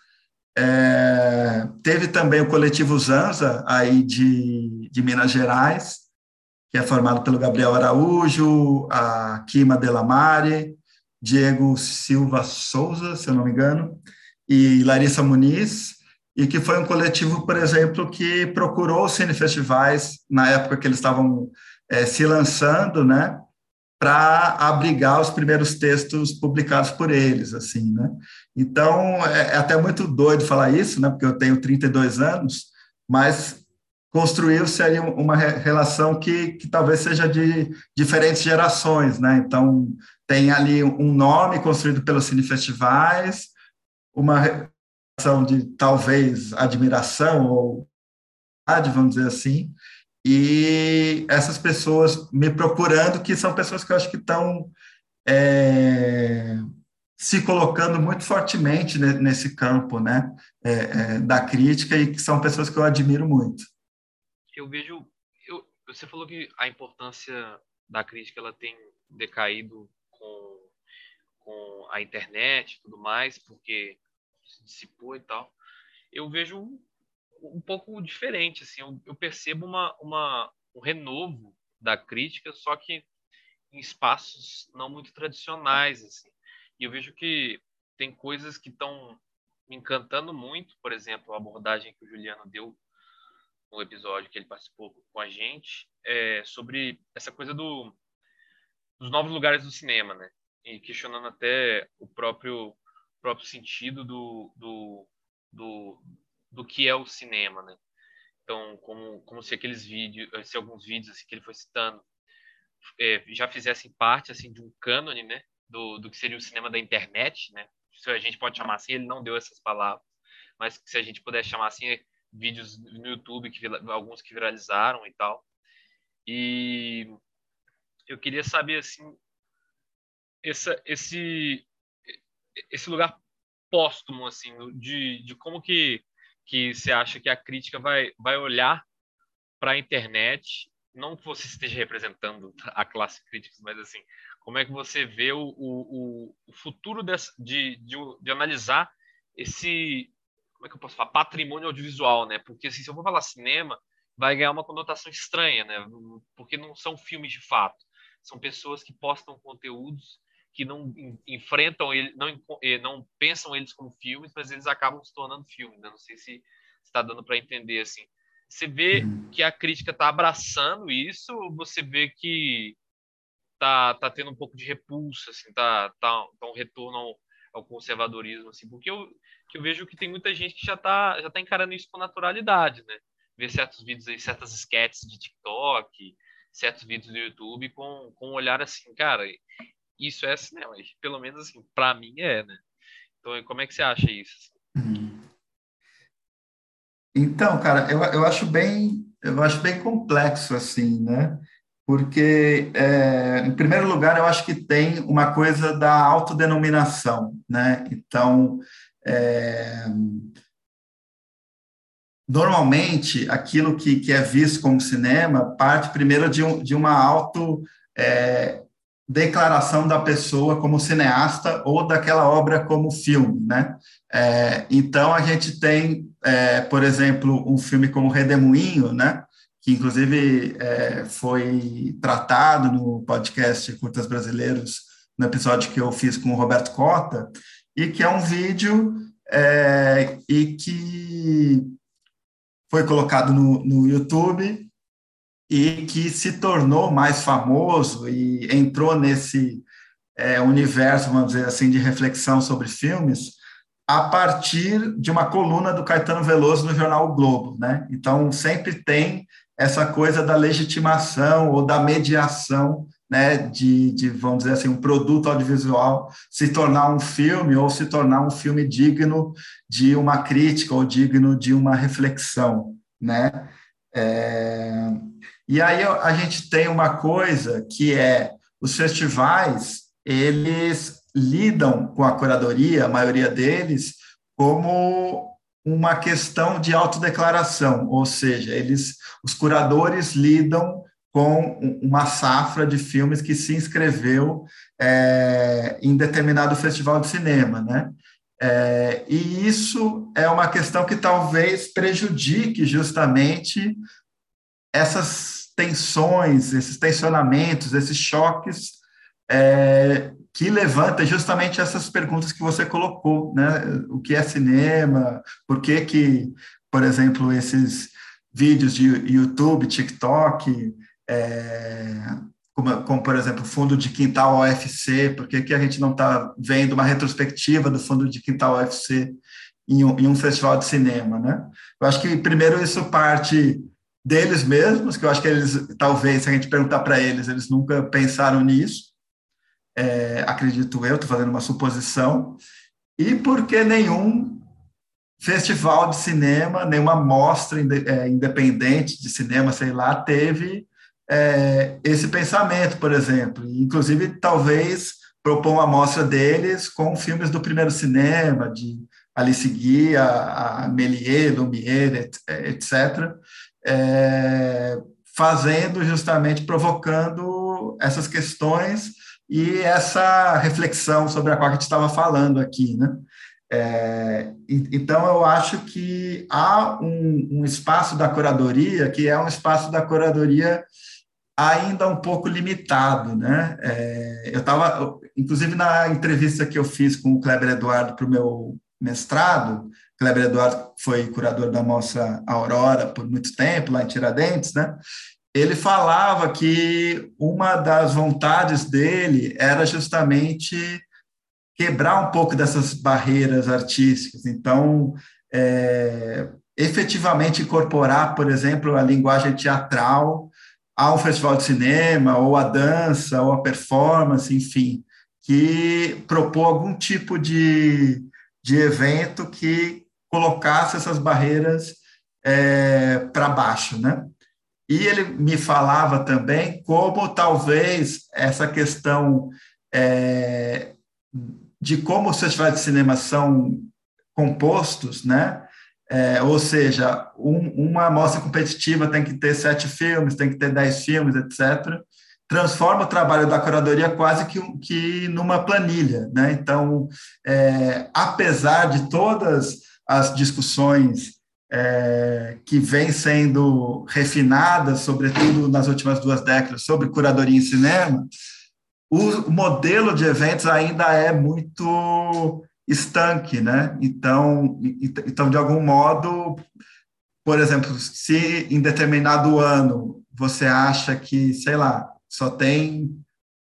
É, teve também o coletivo Zanza, aí de, de Minas Gerais, que é formado pelo Gabriel Araújo, a Kima Delamare, Diego Silva Souza, se eu não me engano, e Larissa Muniz, e que foi um coletivo, por exemplo, que procurou cinefestivais na época que eles estavam é, se lançando, né, para abrigar os primeiros textos publicados por eles, assim, né? Então, é, é até muito doido falar isso, né, porque eu tenho 32 anos, mas construiu-se aí uma relação que, que talvez seja de diferentes gerações, né? Então, tem ali um nome construído pelos cinefestivais, uma relação de talvez admiração ou vamos dizer assim, e essas pessoas me procurando, que são pessoas que eu acho que estão é, se colocando muito fortemente nesse campo né, é, é, da crítica e que são pessoas que eu admiro muito eu vejo. Eu, você falou que a importância da crítica ela tem decaído com, com a internet e tudo mais, porque se dissipou e tal. Eu vejo um, um pouco diferente, assim, eu, eu percebo uma, uma, um renovo da crítica, só que em espaços não muito tradicionais, assim. E eu vejo que tem coisas que estão me encantando muito, por exemplo, a abordagem que o Juliano deu no episódio que ele participou com a gente, é, sobre essa coisa do, dos novos lugares do cinema, né? E questionando até o próprio, próprio sentido do, do, do, do que é o cinema, né? Então, como, como se aqueles vídeos, se alguns vídeos assim, que ele foi citando é, já fizessem parte assim de um cânone, né? Do, do que seria o cinema da internet, né? Se a gente pode chamar assim, ele não deu essas palavras, mas se a gente puder chamar assim, vídeos no YouTube, que alguns que viralizaram e tal. E eu queria saber, assim, essa, esse, esse lugar póstumo, assim, de, de como que, que você acha que a crítica vai, vai olhar para a internet, não que você esteja representando a classe crítica, mas assim, como é que você vê o, o, o futuro dessa, de, de, de analisar esse, como é que eu posso falar? Patrimônio audiovisual, né? Porque assim, se eu vou falar cinema, vai ganhar uma conotação estranha, né? Porque não são filmes de fato. São pessoas que postam conteúdos que não enfrentam ele, não, eh, não pensam eles como filmes, mas eles acabam se tornando filmes. Né? Não sei se está dando para entender assim. Você vê uhum. que a crítica está abraçando isso, você vê que tá, tá tendo um pouco de repulsa, assim, tá, tá, tá um retorno ao, ao conservadorismo, assim, porque eu, que eu vejo que tem muita gente que já está já tá encarando isso com naturalidade, né? Ver certos vídeos aí, certas sketches de TikTok, certos vídeos do YouTube com, com um olhar assim, cara, isso é cinema, pelo menos assim, para mim é, né? Então, como é que você acha isso? Uhum. Então, cara, eu, eu acho bem eu acho bem complexo assim, né? porque, é, em primeiro lugar, eu acho que tem uma coisa da autodenominação, né? Então, é, normalmente, aquilo que, que é visto como cinema parte primeiro de, um, de uma auto é, declaração da pessoa como cineasta ou daquela obra como filme, né? É, então, a gente tem, é, por exemplo, um filme como Redemoinho, né? que inclusive é, foi tratado no podcast Curtas Brasileiros, no episódio que eu fiz com o Roberto Cota, e que é um vídeo é, e que foi colocado no, no YouTube e que se tornou mais famoso e entrou nesse é, universo, vamos dizer assim, de reflexão sobre filmes, a partir de uma coluna do Caetano Veloso no jornal o Globo, né? Então sempre tem essa coisa da legitimação ou da mediação né, de, de, vamos dizer assim, um produto audiovisual se tornar um filme ou se tornar um filme digno de uma crítica ou digno de uma reflexão, né? É, e aí a gente tem uma coisa que é os festivais, eles lidam com a curadoria, a maioria deles, como uma questão de autodeclaração, ou seja, eles, os curadores lidam com uma safra de filmes que se inscreveu é, em determinado festival de cinema, né? É, e isso é uma questão que talvez prejudique justamente essas tensões, esses tensionamentos, esses choques é, que levantam justamente essas perguntas que você colocou, né? O que é cinema? Por que que, por exemplo, esses vídeos de YouTube, TikTok, é, como, como, por exemplo, fundo de quintal OFC, por que, que a gente não está vendo uma retrospectiva do fundo de quintal OFC em um, em um, festival de cinema, né? Eu acho que, primeiro, isso parte deles mesmos, que eu acho que eles, talvez, se a gente perguntar para eles, eles nunca pensaram nisso, é, acredito eu, estou fazendo uma suposição, e porque nenhum festival de cinema, nenhuma mostra é, independente de cinema, sei lá, teve é, esse pensamento, por exemplo. Inclusive, talvez propor uma amostra deles com filmes do primeiro cinema, de Alice Guy, a, a Lumière, etc., é, fazendo justamente, provocando essas questões e essa reflexão sobre a qual a gente estava falando aqui, né? É, então, eu acho que há um, um, espaço da curadoria que é um espaço da curadoria ainda um pouco limitado, né? É, eu estava, inclusive na entrevista que eu fiz com o Kleber Eduardo para o meu mestrado, Kleber Eduardo foi curador da Mostra Aurora por muito tempo, lá em Tiradentes, né? Ele falava que uma das vontades dele era justamente quebrar um pouco dessas barreiras artísticas. Então, é, efetivamente incorporar, por exemplo, a linguagem teatral ao festival de cinema, ou a dança, ou a performance, enfim, que propôs algum tipo de, de evento que colocasse essas barreiras é, para baixo, né? E ele me falava também como talvez essa questão é, de como os festivais de cinema são compostos, né? É, ou seja, um, uma amostra competitiva tem que ter sete filmes, tem que ter dez filmes, etc. Transforma o trabalho da curadoria quase que, que numa planilha. Né? Então, é, apesar de todas as discussões é, que vêm sendo refinadas, sobretudo nas últimas duas décadas, sobre curadoria em cinema, o modelo de eventos ainda é muito estanque, né? Então, então, de algum modo, por exemplo, se em determinado ano você acha que, sei lá, só tem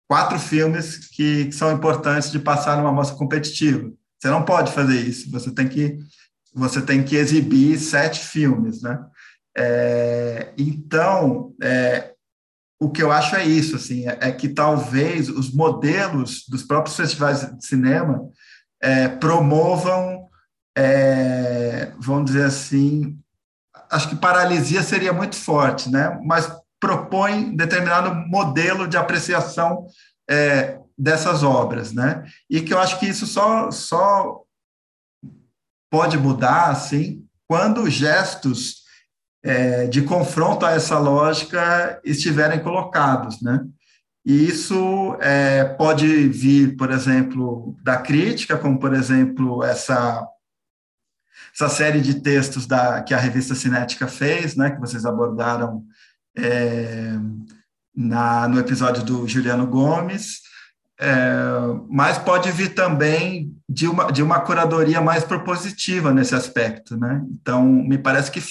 quatro filmes que, que são importantes de passar numa mostra competitiva, você não pode fazer isso. Você tem que você tem que exibir sete filmes, né? É, então, é, o que eu acho é isso, assim, é, é que talvez os modelos dos próprios festivais de cinema é, promovam, é, vamos dizer assim, acho que paralisia seria muito forte, né? mas propõe determinado modelo de apreciação é, dessas obras, né? E que eu acho que isso só, só pode mudar, assim, quando gestos é, de confronto a essa lógica estiverem colocados, né? E isso é, pode vir, por exemplo, da crítica, como, por exemplo, essa, essa série de textos da, que a revista Cinética fez, né, que vocês abordaram é, na, no episódio do Juliano Gomes, é, mas pode vir também de uma, de uma curadoria mais propositiva nesse aspecto. Né? Então, me parece que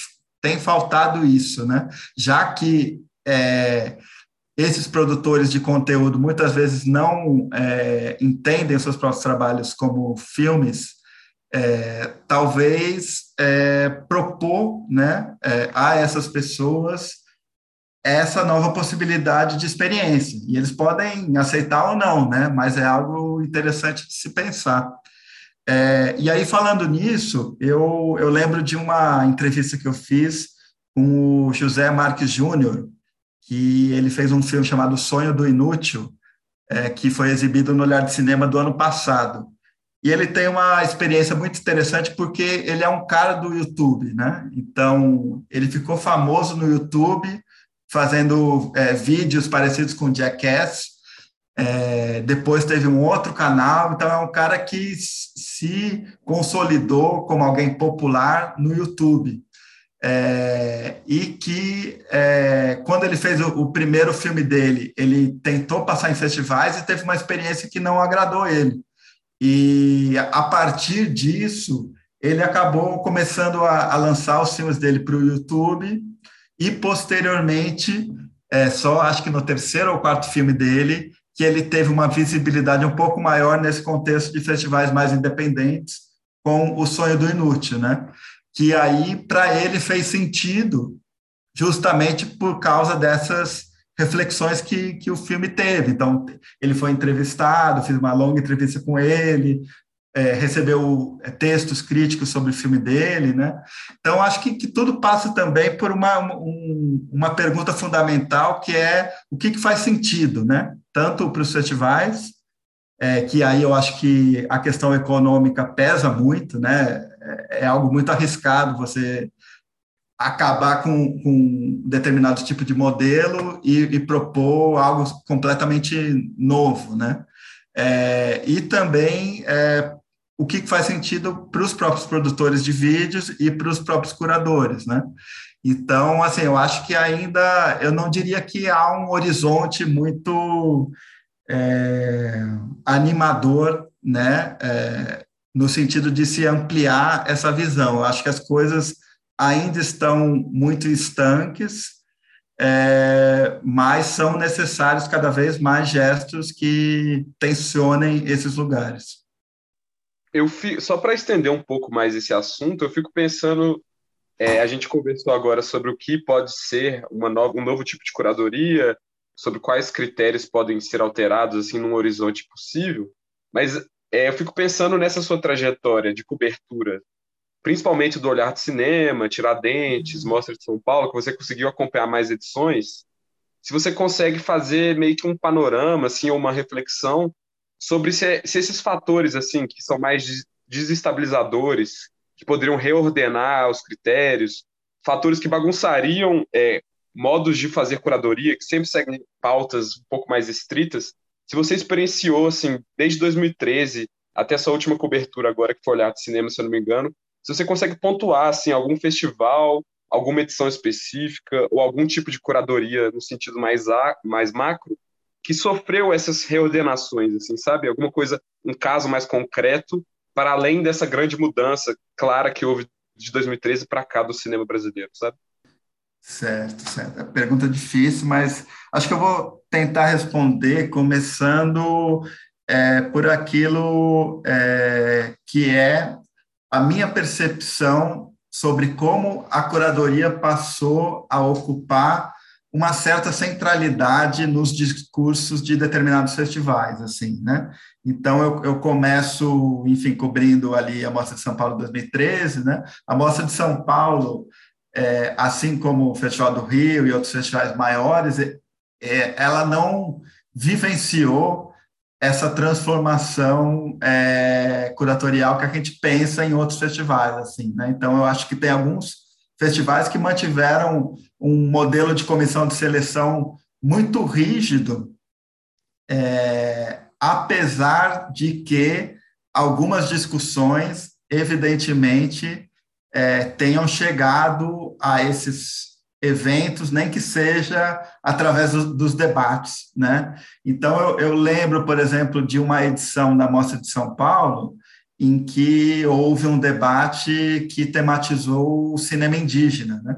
tem faltado isso, né? já que é, esses produtores de conteúdo muitas vezes não é, entendem seus próprios trabalhos como filmes, é, talvez é, propor né, é, a essas pessoas essa nova possibilidade de experiência. E eles podem aceitar ou não, né? Mas é algo interessante de se pensar. É, e aí, falando nisso, eu, eu lembro de uma entrevista que eu fiz com o José Marques Júnior, que ele fez um filme chamado Sonho do Inútil, é, que foi exibido no Olhar de Cinema do ano passado. E ele tem uma experiência muito interessante porque ele é um cara do YouTube, né? Então, ele ficou famoso no YouTube fazendo é, vídeos parecidos com Jackass. É, depois teve um outro canal, então é um cara que se consolidou como alguém popular no YouTube. É, e que é, quando ele fez o, o, primeiro filme dele, ele tentou passar em festivais e teve uma experiência que não agradou ele. E a partir disso, ele acabou começando a, a lançar os filmes dele para o YouTube e posteriormente, é, só acho que no terceiro ou quarto filme dele, que ele teve uma visibilidade um pouco maior nesse contexto de festivais mais independentes, com o Sonho do Inútil, né? Que aí para ele fez sentido justamente por causa dessas reflexões que, que o filme teve. Então, ele foi entrevistado, fiz uma longa entrevista com ele, é, recebeu é, textos críticos sobre o filme dele, né? Então, acho que, que tudo passa também por uma, um, uma pergunta fundamental, que é o que, que faz sentido, né? Tanto para os festivais, é, que aí eu acho que a questão econômica pesa muito, né? É, algo muito arriscado você acabar com, com determinado tipo de modelo e, e propor algo completamente novo, né? É, e também é, o que faz sentido para os próprios produtores de vídeos e para os próprios curadores, né? Então, assim, eu acho que ainda, eu não diria que há um horizonte muito é, animador, né? É, no sentido de se ampliar essa visão. Eu acho que as coisas ainda estão muito estanques, é, mas são necessários cada vez mais gestos que tensionem esses lugares. Eu fico, só para estender um pouco mais esse assunto, eu fico pensando, é, a gente conversou agora sobre o que pode ser nova, um novo tipo de curadoria, sobre quais critérios podem ser alterados assim num horizonte possível, mas é, eu fico pensando nessa sua trajetória de cobertura, principalmente do Olhar de Cinema, Tiradentes, Mostra de São Paulo, que você conseguiu acompanhar mais edições, se você consegue fazer meio que um panorama, assim, ou uma reflexão sobre se, se esses fatores, assim, que são mais desestabilizadores, que poderiam reordenar os critérios, fatores que bagunçariam é, modos de fazer curadoria, que sempre seguem pautas um pouco mais estritas, se você experienciou, assim, desde 2013 até essa última cobertura agora, que foi olhar de cinema, se eu não me engano, se você consegue pontuar, assim, algum festival, alguma edição específica ou algum tipo de curadoria no sentido mais, a, mais macro, que sofreu essas reordenações, assim, sabe? Alguma coisa, um caso mais concreto, para além dessa grande mudança clara que houve de 2013 para cá do cinema brasileiro, sabe? Certo, certo. É pergunta difícil, mas acho que eu vou tentar responder começando é, por aquilo é, que é a minha percepção sobre como a curadoria passou a ocupar uma certa centralidade nos discursos de determinados festivais, assim, né? Então, eu, eu começo, enfim, cobrindo ali a Mostra de São Paulo 2013, né? A Mostra de São Paulo, é, assim como o Festival do Rio e outros festivais maiores, é, é, ela não vivenciou essa transformação é, curatorial que a gente pensa em outros festivais, assim, né? Então, eu acho que tem alguns festivais que mantiveram um modelo de comissão de seleção muito rígido, é, apesar de que algumas discussões, evidentemente, é, tenham chegado a esses eventos, nem que seja através do, dos debates, né? Então, eu, eu, lembro, por exemplo, de uma edição da Mostra de São Paulo, em que houve um debate que tematizou o cinema indígena, né?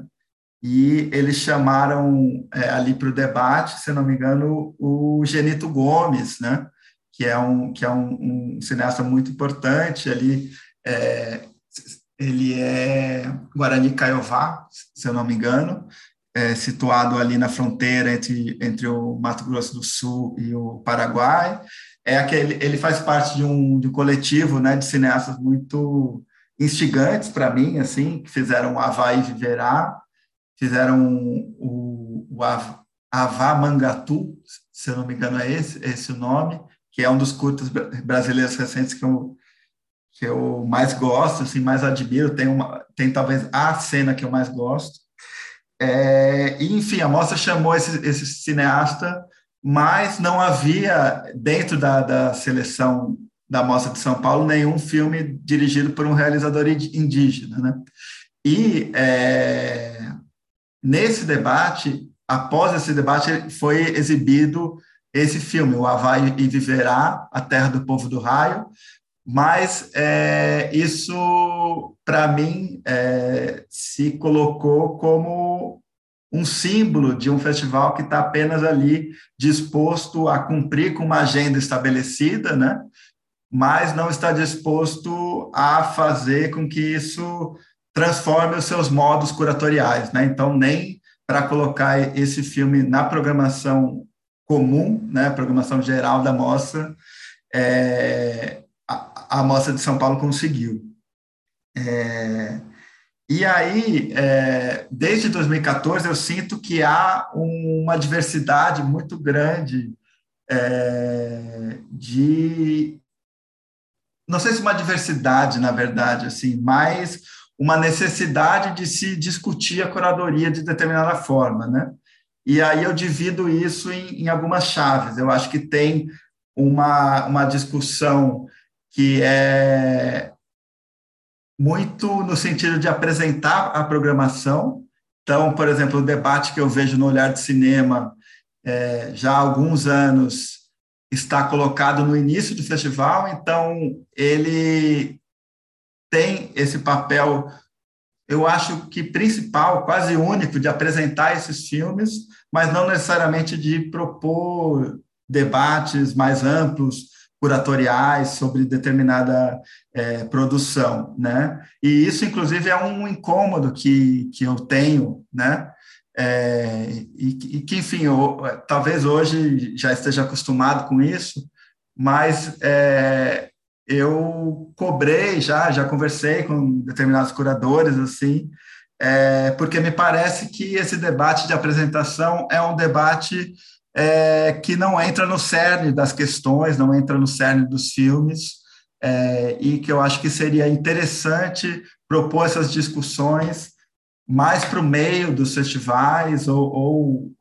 E eles chamaram é, ali para o debate, se não me engano, o Genito Gomes, né? Que é um, que é um, um cineasta muito importante ali, é, ele é Guarani Caiová, se eu não me engano, é, situado ali na fronteira entre, entre o Mato Grosso do Sul e o Paraguai. É aquele, ele faz parte de um, de um coletivo né, de cineastas muito instigantes para mim, assim, que fizeram Havaí Viverá, fizeram o, o Avá Mangatu, se eu não me engano é esse, esse o nome, que é um dos curtas brasileiros recentes que eu, que eu mais gosto, assim, mais admiro, tem, uma, tem talvez a cena que eu mais gosto. É, enfim, a mostra chamou esse, esse cineasta, mas não havia, dentro da, da seleção da Mostra de São Paulo, nenhum filme dirigido por um realizador indígena. Né? E é, nesse debate, após esse debate, foi exibido esse filme, O Havaí e Viverá, A Terra do Povo do Raio, mas é, isso, para mim, é, se colocou como um símbolo de um festival que está apenas ali disposto a cumprir com uma agenda estabelecida, né? mas não está disposto a fazer com que isso transforme os seus modos curatoriais. Né? Então, nem para colocar esse filme na programação comum, né, programação geral da mostra, é, a, a Mostra de São Paulo conseguiu. É, e aí, é, desde 2014, eu sinto que há uma diversidade muito grande é, de. Não sei se uma diversidade, na verdade, assim, mas uma necessidade de se discutir a curadoria de determinada forma, né? E aí eu divido isso em, em algumas chaves. Eu acho que tem uma, uma discussão que é muito no sentido de apresentar a programação. Então, por exemplo, o debate que eu vejo no Olhar de Cinema é, já há alguns anos está colocado no início do festival, então ele tem esse papel, eu acho que principal, quase único, de apresentar esses filmes, mas não necessariamente de propor debates mais amplos curatoriais sobre determinada é, produção, né? E isso, inclusive, é um incômodo que, que eu tenho, né? É, e, e, que, enfim, eu, talvez hoje já esteja acostumado com isso, mas é, eu cobrei já, já conversei com determinados curadores, assim, é, porque me parece que esse debate de apresentação é um debate é, que não entra no cerne das questões, não entra no cerne dos filmes, é, e que eu acho que seria interessante propor essas discussões mais para o meio dos festivais ou, ou,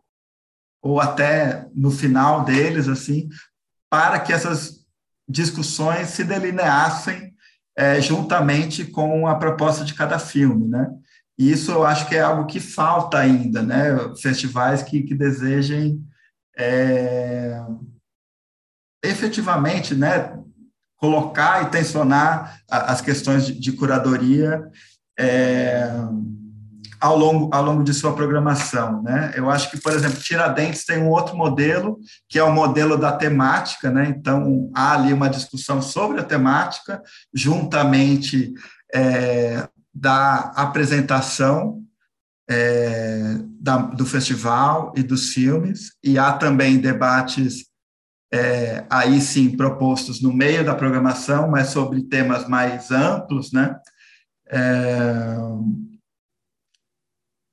ou até no final deles, assim, para que essas discussões se delineassem é, juntamente com a proposta de cada filme, né? E isso eu acho que é algo que falta ainda, né? Festivais que, que desejem é, efetivamente né, colocar e tensionar as questões de, de curadoria é, ao, longo, ao longo de sua programação. Né? Eu acho que, por exemplo, Tiradentes tem um outro modelo, que é o modelo da temática, né? então há ali uma discussão sobre a temática, juntamente é, da apresentação é, da, do festival e dos filmes, e há também debates, é, aí sim, propostos no meio da programação, mas sobre temas mais amplos, né? É,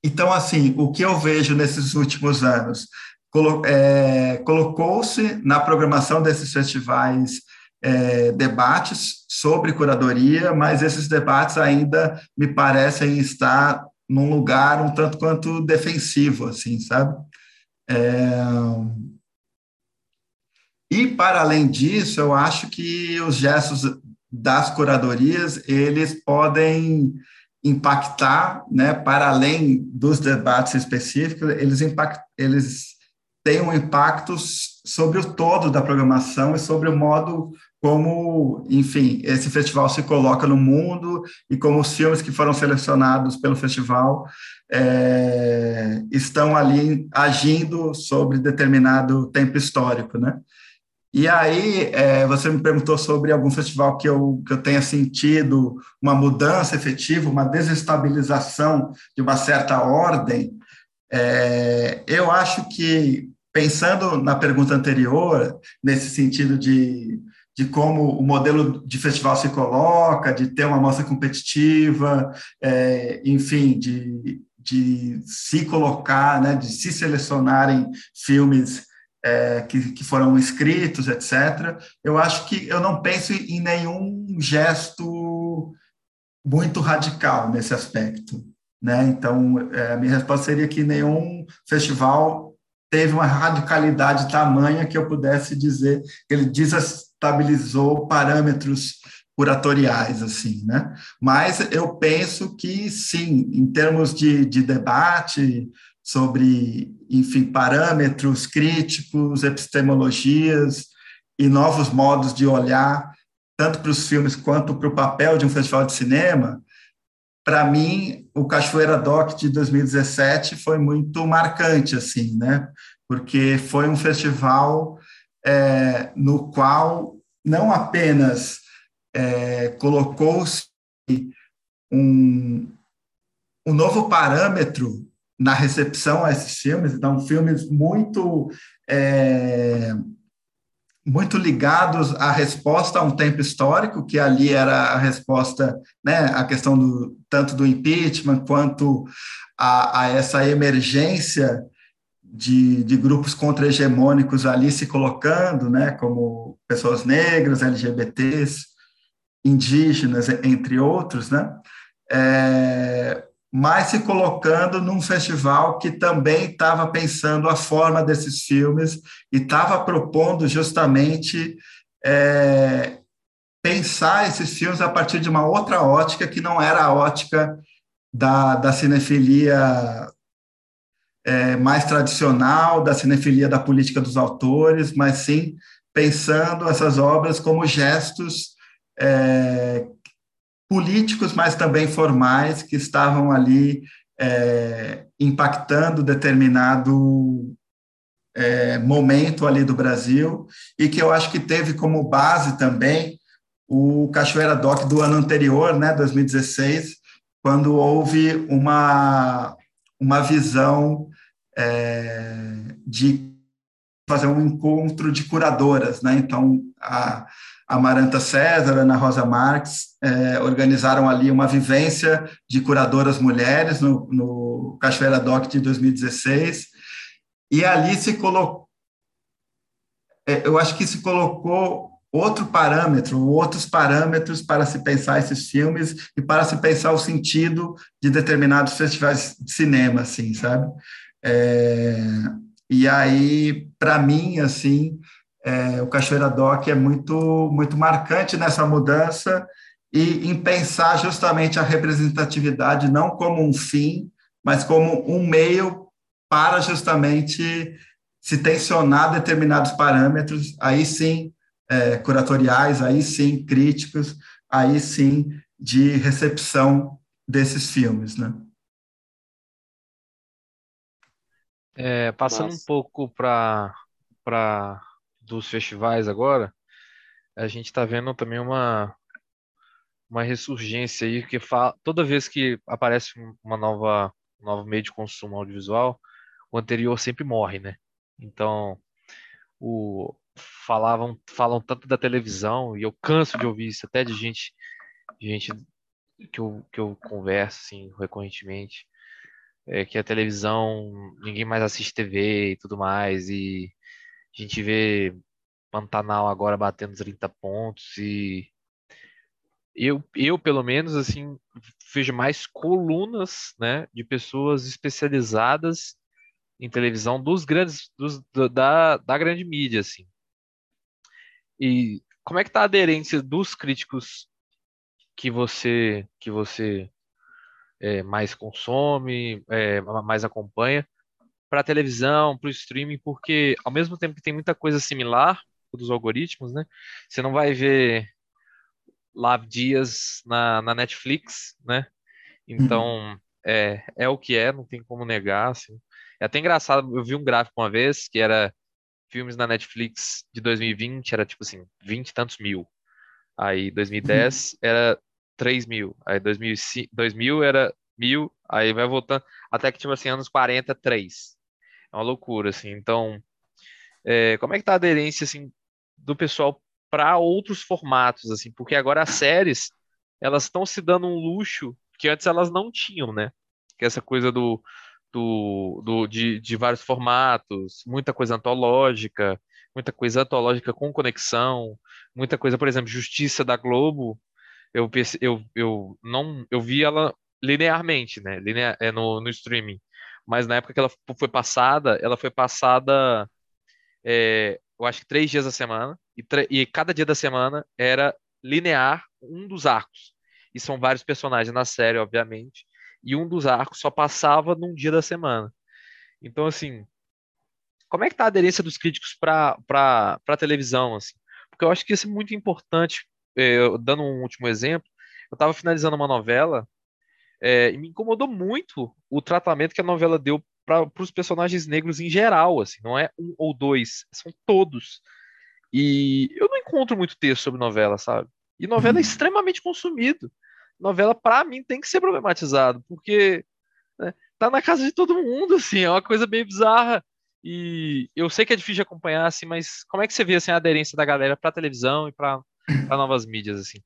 então, assim, o que eu vejo nesses últimos anos? Colo, é, Colocou-se na programação desses festivais é, debates sobre curadoria, mas esses debates ainda me parecem estar num lugar um tanto quanto defensivo, assim, sabe? É... E, para além disso, eu acho que os gestos das curadorias, eles podem impactar, né, para além dos debates específicos, eles, impact, eles têm um impacto sobre o todo da programação e sobre o modo como, enfim, esse festival se coloca no mundo e como os filmes que foram selecionados pelo festival é, estão ali agindo sobre determinado tempo histórico, né? E aí, é, você me perguntou sobre algum festival que eu, que eu tenha sentido uma mudança efetiva, uma desestabilização de uma certa ordem. É, eu acho que, pensando na pergunta anterior, nesse sentido de, de como o modelo de festival se coloca, de ter uma mostra competitiva, é, enfim, de, de se colocar, né, de se selecionarem filmes é, que, que foram escritos, etc. Eu acho que eu não penso em nenhum gesto muito radical nesse aspecto. Né? Então, é, a minha resposta seria que nenhum festival teve uma radicalidade tamanha que eu pudesse dizer ele desestabilizou parâmetros curatoriais, assim, né? Mas eu penso que, sim, em termos de, de debate sobre, enfim, parâmetros críticos, epistemologias e novos modos de olhar tanto para os filmes quanto para o papel de um festival de cinema, para mim, o Cachoeira Doc de 2017 foi muito marcante, assim, né? Porque foi um festival é, no qual não apenas é, colocou-se um, um novo parâmetro na recepção a esses filmes, então filmes muito é, muito ligados à resposta a um tempo histórico, que ali era a resposta, né, a questão do tanto do impeachment quanto a, a essa emergência de, de grupos contra-hegemônicos ali se colocando, né, como pessoas negras, LGBTs, indígenas, entre outros, né, é, mas se colocando num festival que também estava pensando a forma desses filmes e estava propondo justamente é, pensar esses filmes a partir de uma outra ótica que não era a ótica da, da cinefilia é, mais tradicional, da cinefilia da política dos autores, mas sim pensando essas obras como gestos é, políticos, mas também formais, que estavam ali é, impactando determinado é, momento ali do Brasil, e que eu acho que teve como base também o Cachoeira Doc do ano anterior, né, 2016, quando houve uma, uma visão é, de fazer um encontro de curadoras, né? Então, a, Amaranta César, Ana Rosa Marques, é, organizaram ali uma vivência de curadoras mulheres no, no Cachoeira Doc de 2016, e ali se colocou, é, eu acho que se colocou outro parâmetro, outros parâmetros para se pensar esses filmes e para se pensar o sentido de determinados festivais de cinema, assim, sabe? É, e aí, para mim, assim, é, o Cachoeira Doc é muito, muito marcante nessa mudança e em pensar justamente a representatividade não como um fim, mas como um meio para justamente se tensionar determinados parâmetros, aí sim é, curatoriais, aí sim críticos, aí sim de recepção desses filmes, né? É, passando Nossa. um pouco para dos festivais agora, a gente está vendo também uma, uma ressurgência aí, que fala, toda vez que aparece uma nova, um novo meio de consumo audiovisual, o anterior sempre morre, né? Então, o, falavam, falam tanto da televisão, e eu canso de ouvir isso até de gente, gente que eu, que eu converso assim, recorrentemente, é que a televisão, ninguém mais assiste TV e tudo mais, e a gente vê Pantanal agora batendo 30 pontos e eu, eu pelo menos assim vejo mais colunas, né, de pessoas especializadas em televisão dos grandes dos, da, da grande mídia assim. E como é que tá a aderência dos críticos que você que você é, mais consome, é, mais acompanha para televisão, para o streaming, porque ao mesmo tempo que tem muita coisa similar dos algoritmos, né? Você não vai ver Love Dias na, na Netflix, né? Então, uhum. é, é o que é, não tem como negar, assim. É até engraçado, eu vi um gráfico uma vez que era filmes na Netflix de 2020, era tipo assim, 20 e tantos mil. Aí 2010 uhum. era 3 mil. Aí 2000, 2000 era mil, Aí vai voltando, até que, tipo assim, anos 40, 3. É uma loucura, assim. Então, é, como é que tá a aderência, assim, do pessoal para outros formatos, assim? Porque agora as séries, elas estão se dando um luxo que antes elas não tinham, né? Que é essa coisa do, do, do de, de vários formatos, muita coisa antológica, muita coisa antológica com conexão, muita coisa, por exemplo, Justiça da Globo, eu, eu, eu não eu vi ela linearmente, né? Linear, é no, no streaming. Mas na época que ela foi passada, ela foi passada, é, eu acho que três dias da semana, e, e cada dia da semana era linear um dos arcos. E são vários personagens na série, obviamente. E um dos arcos só passava num dia da semana. Então, assim, como é que tá a aderência dos críticos para a televisão, assim? Porque eu acho que isso é muito importante. É, dando um último exemplo, eu estava finalizando uma novela é, e me incomodou muito o tratamento que a novela deu para os personagens negros em geral, assim, não é um ou dois, são todos. E eu não encontro muito texto sobre novela, sabe? E novela é uhum. extremamente consumido. Novela, para mim, tem que ser problematizado, porque né, tá na casa de todo mundo, assim, é uma coisa bem bizarra. E eu sei que é difícil de acompanhar, assim, mas como é que você vê assim, a aderência da galera para televisão e para novas mídias, assim?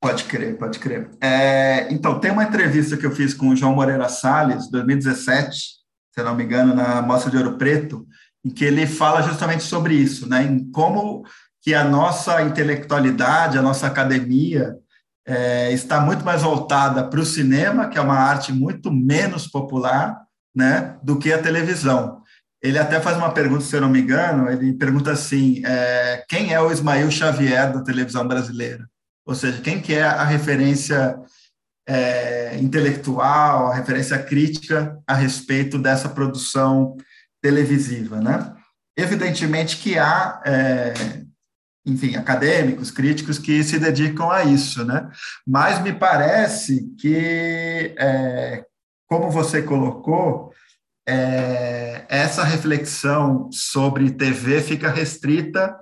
Pode crer, pode crer. É, então, tem uma entrevista que eu fiz com o João Moreira Salles, 2017, se não me engano, na Mostra de Ouro Preto, em que ele fala justamente sobre isso, né? Em como que a nossa intelectualidade, a nossa academia é, está muito mais voltada para o cinema, que é uma arte muito menos popular, né, do que a televisão. Ele até faz uma pergunta, se eu não me engano, ele pergunta assim, é, quem é o Ismael Xavier da televisão brasileira? Ou seja, quem que é a referência é, intelectual, a referência crítica a respeito dessa produção televisiva, né? Evidentemente que há, é, enfim, acadêmicos, críticos que se dedicam a isso, né? Mas me parece que, é, como você colocou, é, essa reflexão sobre TV fica restrita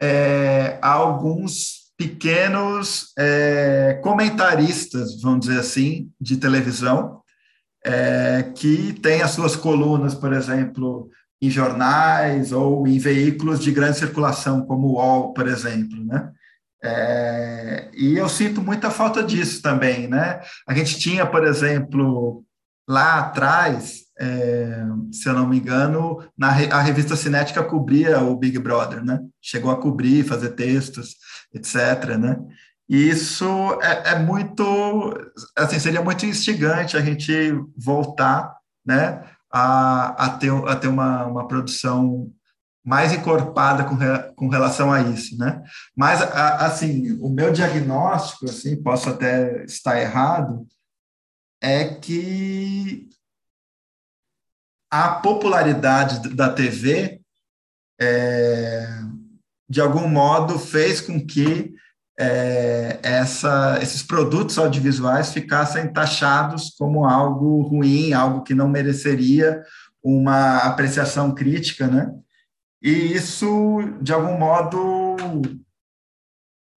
é, a alguns pequenos é, comentaristas, vamos dizer assim, de televisão, é, que têm as suas colunas, por exemplo, em jornais ou em veículos de grande circulação, como o UOL, por exemplo, né? É, e eu sinto muita falta disso também, né? A gente tinha, por exemplo, lá atrás, é, se eu não me engano, na, a revista Cinética cobria o Big Brother, né? Chegou a cobrir, fazer textos, etc., né? E isso é, é, muito, assim, seria muito instigante a gente voltar, né, a, a ter, a ter uma, uma produção mais encorpada com, re, com relação a isso, né? Mas, a, assim, o meu diagnóstico, assim, posso até estar errado, é que a popularidade da TV, é, de algum modo, fez com que é, essa, esses produtos audiovisuais ficassem taxados como algo ruim, algo que não mereceria uma apreciação crítica, né? E isso, de algum modo,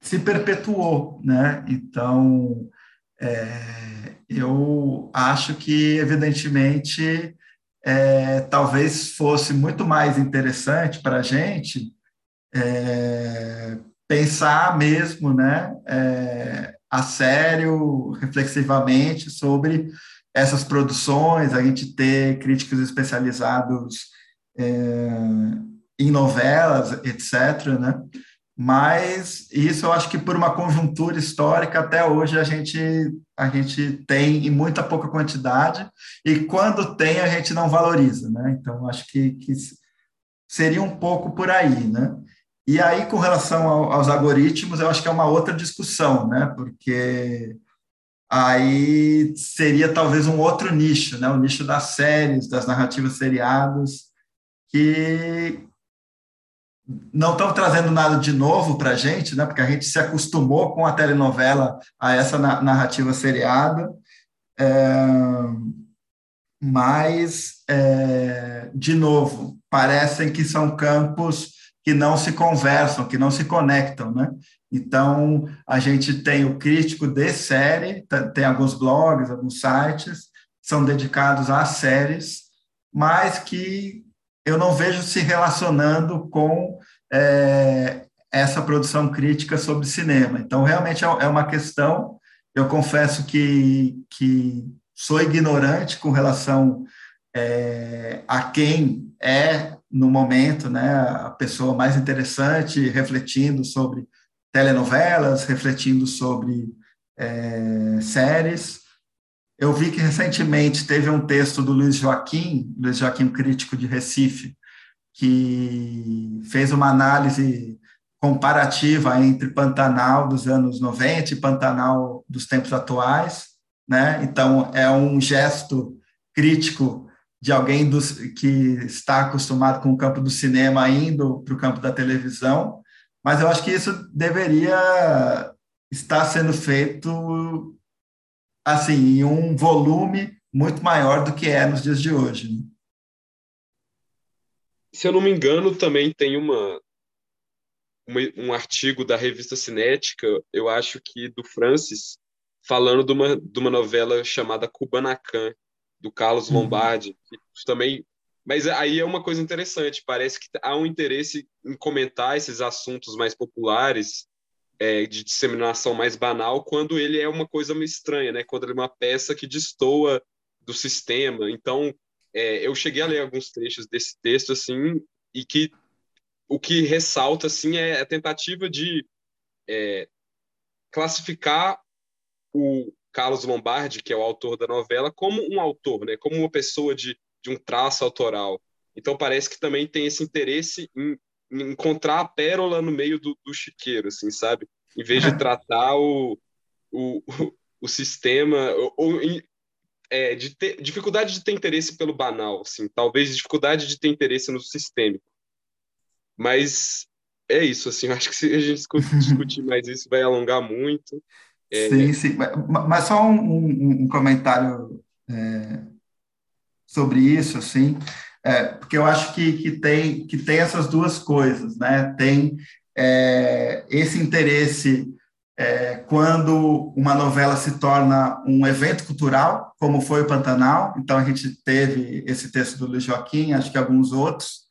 se perpetuou, né? Então, é, eu acho que, evidentemente, é, talvez fosse muito mais interessante para a gente é, pensar mesmo, né, é, a sério, reflexivamente sobre essas produções, a gente ter críticos especializados é, em novelas, etc., né? Mas isso eu acho que por uma conjuntura histórica até hoje a gente a gente tem em muita pouca quantidade e quando tem a gente não valoriza, né? Então acho que, que seria um pouco por aí, né? E aí com relação ao, aos algoritmos eu acho que é uma outra discussão, né? Porque aí seria talvez um outro nicho, né? O nicho das séries, das narrativas seriadas que não estão trazendo nada de novo para a gente, né? Porque a gente se acostumou com a telenovela a essa narrativa seriada, é, mas é, de novo parecem que são campos que não se conversam, que não se conectam, né? Então, a gente tem o crítico de série, tem alguns blogs, alguns sites, são dedicados a séries, mas que eu não vejo se relacionando com é, essa produção crítica sobre cinema. Então, realmente é, é uma questão, eu confesso que, que sou ignorante com relação é, a quem é, no momento, né, a pessoa mais interessante, refletindo sobre telenovelas, refletindo sobre é, séries. Eu vi que recentemente teve um texto do Luiz Joaquim, Luiz Joaquim, crítico de Recife, que fez uma análise comparativa entre Pantanal dos anos 90 e Pantanal dos tempos atuais, né? Então é um gesto crítico de alguém dos, que está acostumado com o campo do cinema indo para o campo da televisão, mas eu acho que isso deveria estar sendo feito assim em um volume muito maior do que é nos dias de hoje. Né? Se eu não me engano, também tem uma, uma, um artigo da revista Cinética, eu acho que do Francis, falando de uma, de uma novela chamada Kubanacan, do Carlos uhum. Lombardi, que também. Mas aí é uma coisa interessante, parece que há um interesse em comentar esses assuntos mais populares, é, de disseminação mais banal, quando ele é uma coisa meio estranha, né? Quando ele é uma peça que destoa do sistema. Então, é, eu cheguei a ler alguns trechos desse texto, assim, e que o que ressalta, assim, é a tentativa de é, classificar o, Carlos Lombardi, que é o autor da novela, como um autor, né? como uma pessoa de, de um traço autoral. Então parece que também tem esse interesse em, em encontrar a pérola no meio do, do, chiqueiro, assim, sabe? Em vez de tratar o, o, o, sistema, ou, ou é, de ter, dificuldade de ter interesse pelo banal, assim, talvez dificuldade de ter interesse no sistêmico. Mas é isso, assim, acho que se a gente discutir mais isso vai alongar muito. É... Sim, sim. Mas só um, um, um comentário é, sobre isso, assim, é, porque eu acho que, que, tem, que tem essas duas coisas, né? Tem é, esse interesse é, quando uma novela se torna um evento cultural, como foi o Pantanal, então a gente teve esse texto do Luiz Joaquim, acho que alguns outros,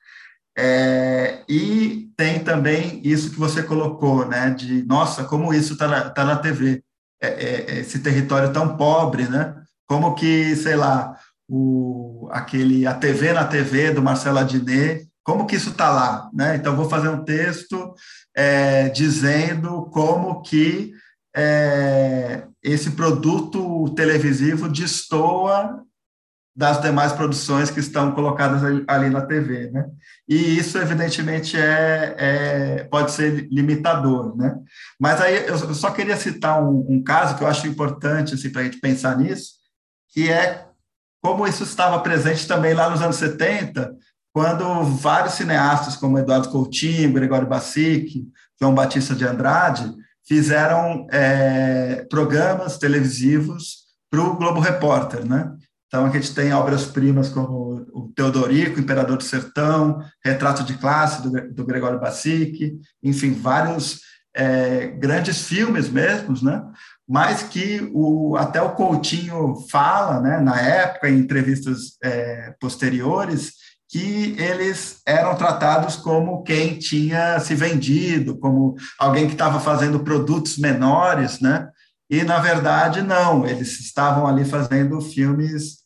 é, e tem também isso que você colocou, né, de, nossa, como isso está na, tá na TV. É, é, é, esse território tão pobre, né? Como que, sei lá, o, aquele a TV na TV do Marcelo Adnet, como que isso está lá, né? Então vou fazer um texto é, dizendo como que é, esse produto televisivo destoa das demais produções que estão colocadas ali na TV, né? E isso, evidentemente, é, é pode ser limitador, né? Mas aí eu só queria citar um, um caso que eu acho importante assim, para a gente pensar nisso, que é como isso estava presente também lá nos anos 70, quando vários cineastas, como Eduardo Coutinho, Gregório Bassic, João Batista de Andrade, fizeram é, programas televisivos para o Globo Repórter, né? Então, a gente tem obras-primas como o Teodorico, Imperador do Sertão, Retrato de Classe, do, do Gregório Bassic, enfim, vários é, grandes filmes mesmos, né? mas que o, até o Coutinho fala, né, na época, em entrevistas é, posteriores, que eles eram tratados como quem tinha se vendido, como alguém que estava fazendo produtos menores, né? E, na verdade, não, eles estavam ali fazendo filmes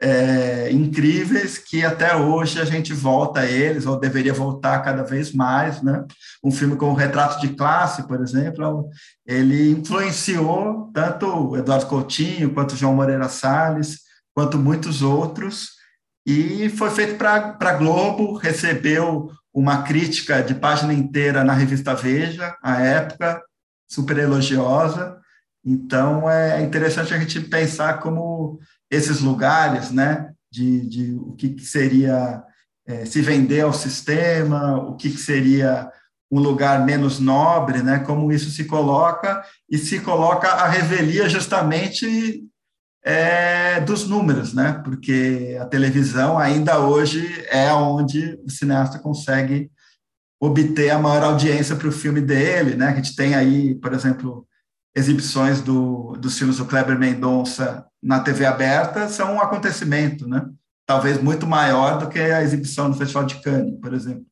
é, incríveis que até hoje a gente volta a eles, ou deveria voltar cada vez mais. Né? Um filme como Retrato de Classe, por exemplo, ele influenciou tanto Eduardo Coutinho, quanto João Moreira Salles, quanto muitos outros, e foi feito para a Globo, recebeu uma crítica de página inteira na revista Veja, à época, super elogiosa, então, é interessante a gente pensar como esses lugares, né, de, de o que, que seria é, se vender ao sistema, o que, que seria um lugar menos nobre, né, como isso se coloca, e se coloca a revelia justamente é, dos números, né, porque a televisão ainda hoje é onde o cineasta consegue obter a maior audiência para o filme dele, né? A gente tem aí, por exemplo, exibições do, dos filmes do Kleber Mendonça na TV aberta são um acontecimento, né? Talvez muito maior do que a exibição no Festival de Cannes, por exemplo.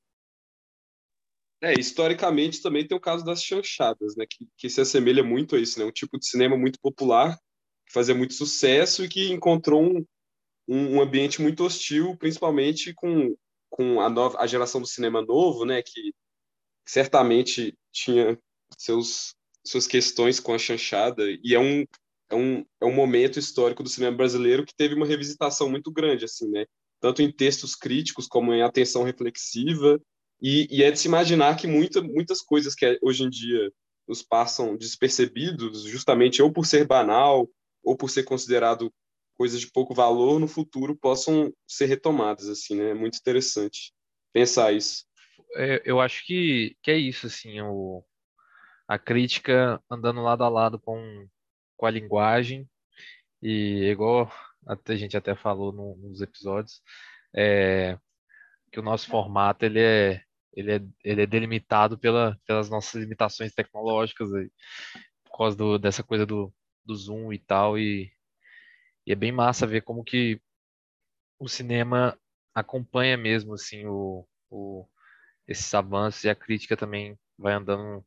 É, historicamente também tem o caso das chanchadas, né? Que, que se assemelha muito a isso, né? Um tipo de cinema muito popular, que fazia muito sucesso e que encontrou um, um, um ambiente muito hostil, principalmente com, com a, nova, a geração do cinema novo, né? Que certamente tinha seus suas questões com a chanchada e é um é um, é um momento histórico do cinema brasileiro que teve uma revisitação muito grande assim né? Tanto em textos críticos como em atenção reflexiva e, e é de se imaginar que muita, muitas coisas que hoje em dia nos passam despercebidos justamente ou por ser banal ou por ser considerado coisas de pouco valor no futuro possam ser retomadas assim né? É muito interessante pensar isso. É, eu acho que, que é isso assim o a crítica andando lado a lado com, com a linguagem, e igual a gente até falou no, nos episódios, é, que o nosso formato ele é, ele é, ele é delimitado pela, pelas nossas limitações tecnológicas, aí, por causa do, dessa coisa do, do Zoom e tal, e, e é bem massa ver como que o cinema acompanha mesmo assim o, o esses avanços e a crítica também vai andando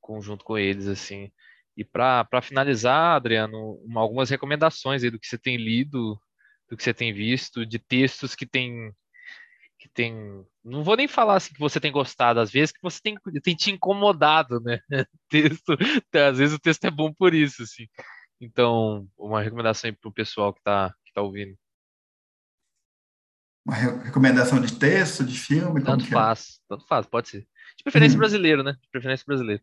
conjunto com eles, assim. E para finalizar, Adriano, uma, algumas recomendações aí do que você tem lido, do que você tem visto, de textos que tem que tem, não vou nem falar assim que você tem gostado, às vezes que você tem, tem te incomodado, né? texto, às vezes o texto é bom por isso, assim. Então, uma recomendação para o pessoal que está que tá ouvindo. Uma recomendação de texto, de filme? Tanto é? faz, é? tanto faz, pode ser. De preferência hum. brasileiro, né? De preferência brasileiro.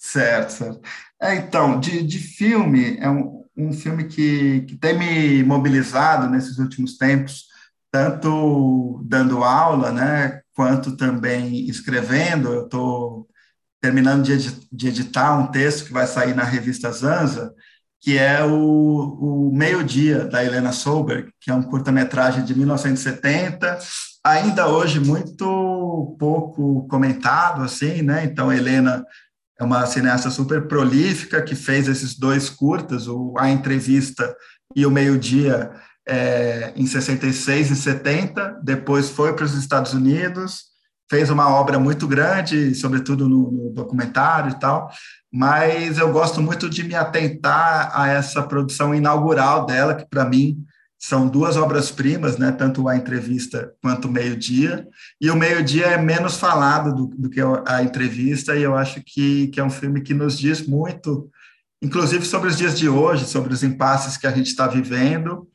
Certo, certo. É, então, de, de filme, é um, um filme que, que tem me mobilizado nesses últimos tempos, tanto dando aula, né, quanto também escrevendo. Eu estou terminando de, de editar um texto que vai sair na revista Zanza, que é o, o Meio-Dia, da Helena Solberg, que é um curta-metragem de 1970, ainda hoje muito pouco comentado, assim, né? Então, Helena é uma cineasta super prolífica que fez esses dois curtas, o A Entrevista e o Meio-Dia, é, em 66 e 70. Depois foi para os Estados Unidos, fez uma obra muito grande, sobretudo no, no documentário e tal. Mas eu gosto muito de me atentar a essa produção inaugural dela, que para mim são duas obras-primas, né, tanto a entrevista quanto o meio-dia, e o meio-dia é menos falado do, do, que a entrevista, e eu acho que, que é um filme que nos diz muito, inclusive sobre os dias de hoje, sobre os impasses que a gente está vivendo,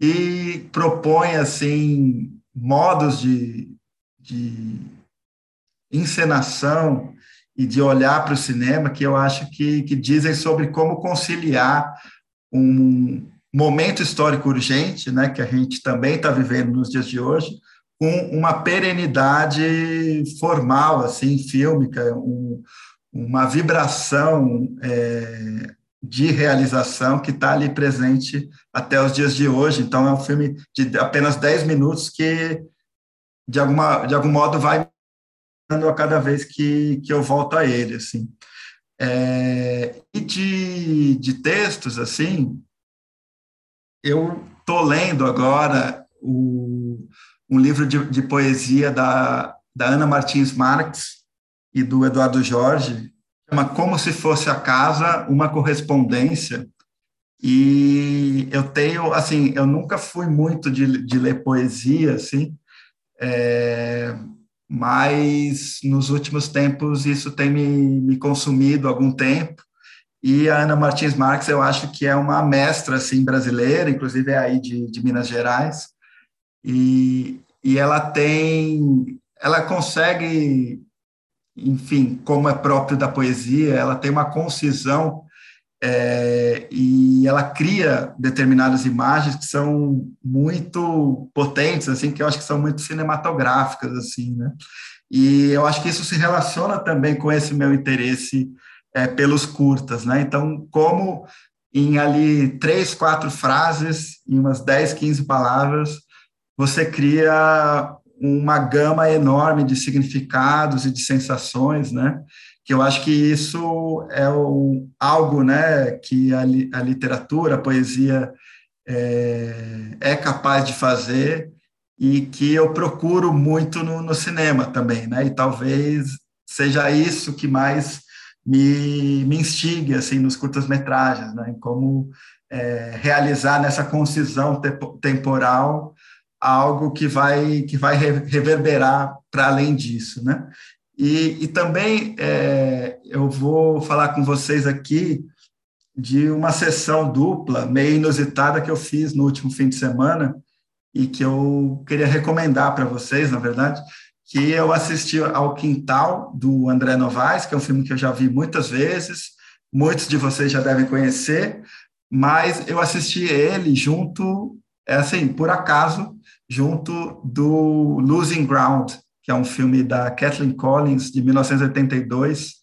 e propõe, assim, modos de, de encenação e de olhar para o cinema que eu acho que, que dizem sobre como conciliar um, momento histórico urgente, né, que a gente também está vivendo nos dias de hoje, com uma perenidade formal, assim, fílmica, um, uma vibração é, de realização que está ali presente até os dias de hoje. Então, é um filme de apenas 10 minutos que, de, alguma, de algum modo, vai a cada vez que, que eu volto a ele, assim. É, e de, de textos, assim, eu estou lendo agora o, um livro de, de poesia da, da Ana Martins Marques e do Eduardo Jorge, chama Como se fosse a casa, uma correspondência. E eu tenho, assim, eu nunca fui muito de, de ler poesia, assim, é, mas nos últimos tempos isso tem me, me consumido algum tempo. E a Ana Martins Marques, eu acho que é uma mestra assim brasileira, inclusive é aí de, de Minas Gerais. E, e ela tem, ela consegue, enfim, como é próprio da poesia, ela tem uma concisão é, e ela cria determinadas imagens que são muito potentes, assim, que eu acho que são muito cinematográficas, assim, né? E eu acho que isso se relaciona também com esse meu interesse é, pelos curtas, né? Então, como em ali três, quatro frases, em umas 10, 15 palavras, você cria uma gama enorme de significados e de sensações, né? Que eu acho que isso é o, algo, né, que a, li, a literatura, a poesia é, é, capaz de fazer e que eu procuro muito no, no cinema também, né? E talvez seja isso que mais me, me instigue assim nos curtas-metragens, né? Como é, realizar nessa concisão temporal algo que vai que vai reverberar para além disso, né? E, e também é, eu vou falar com vocês aqui de uma sessão dupla meio inusitada que eu fiz no último fim de semana e que eu queria recomendar para vocês, na verdade, que eu assisti ao Quintal do André Novaes, que é um filme que eu já vi muitas vezes, muitos de vocês já devem conhecer, mas eu assisti ele junto, é assim, por acaso, junto do Losing Ground, que é um filme da Kathleen Collins, de 1982,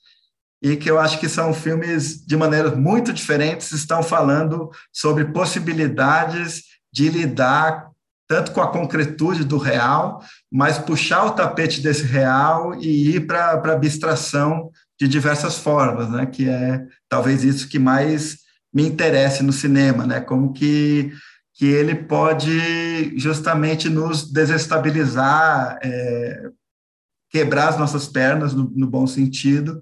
e que eu acho que são filmes de maneiras muito diferentes, estão falando sobre possibilidades de lidar tanto com a concretude do real, mas puxar o tapete desse real e ir para a abstração de diversas formas, né? que é talvez isso que mais me interesse no cinema, né? como que, que ele pode justamente nos desestabilizar, é, quebrar as nossas pernas, no, no bom sentido,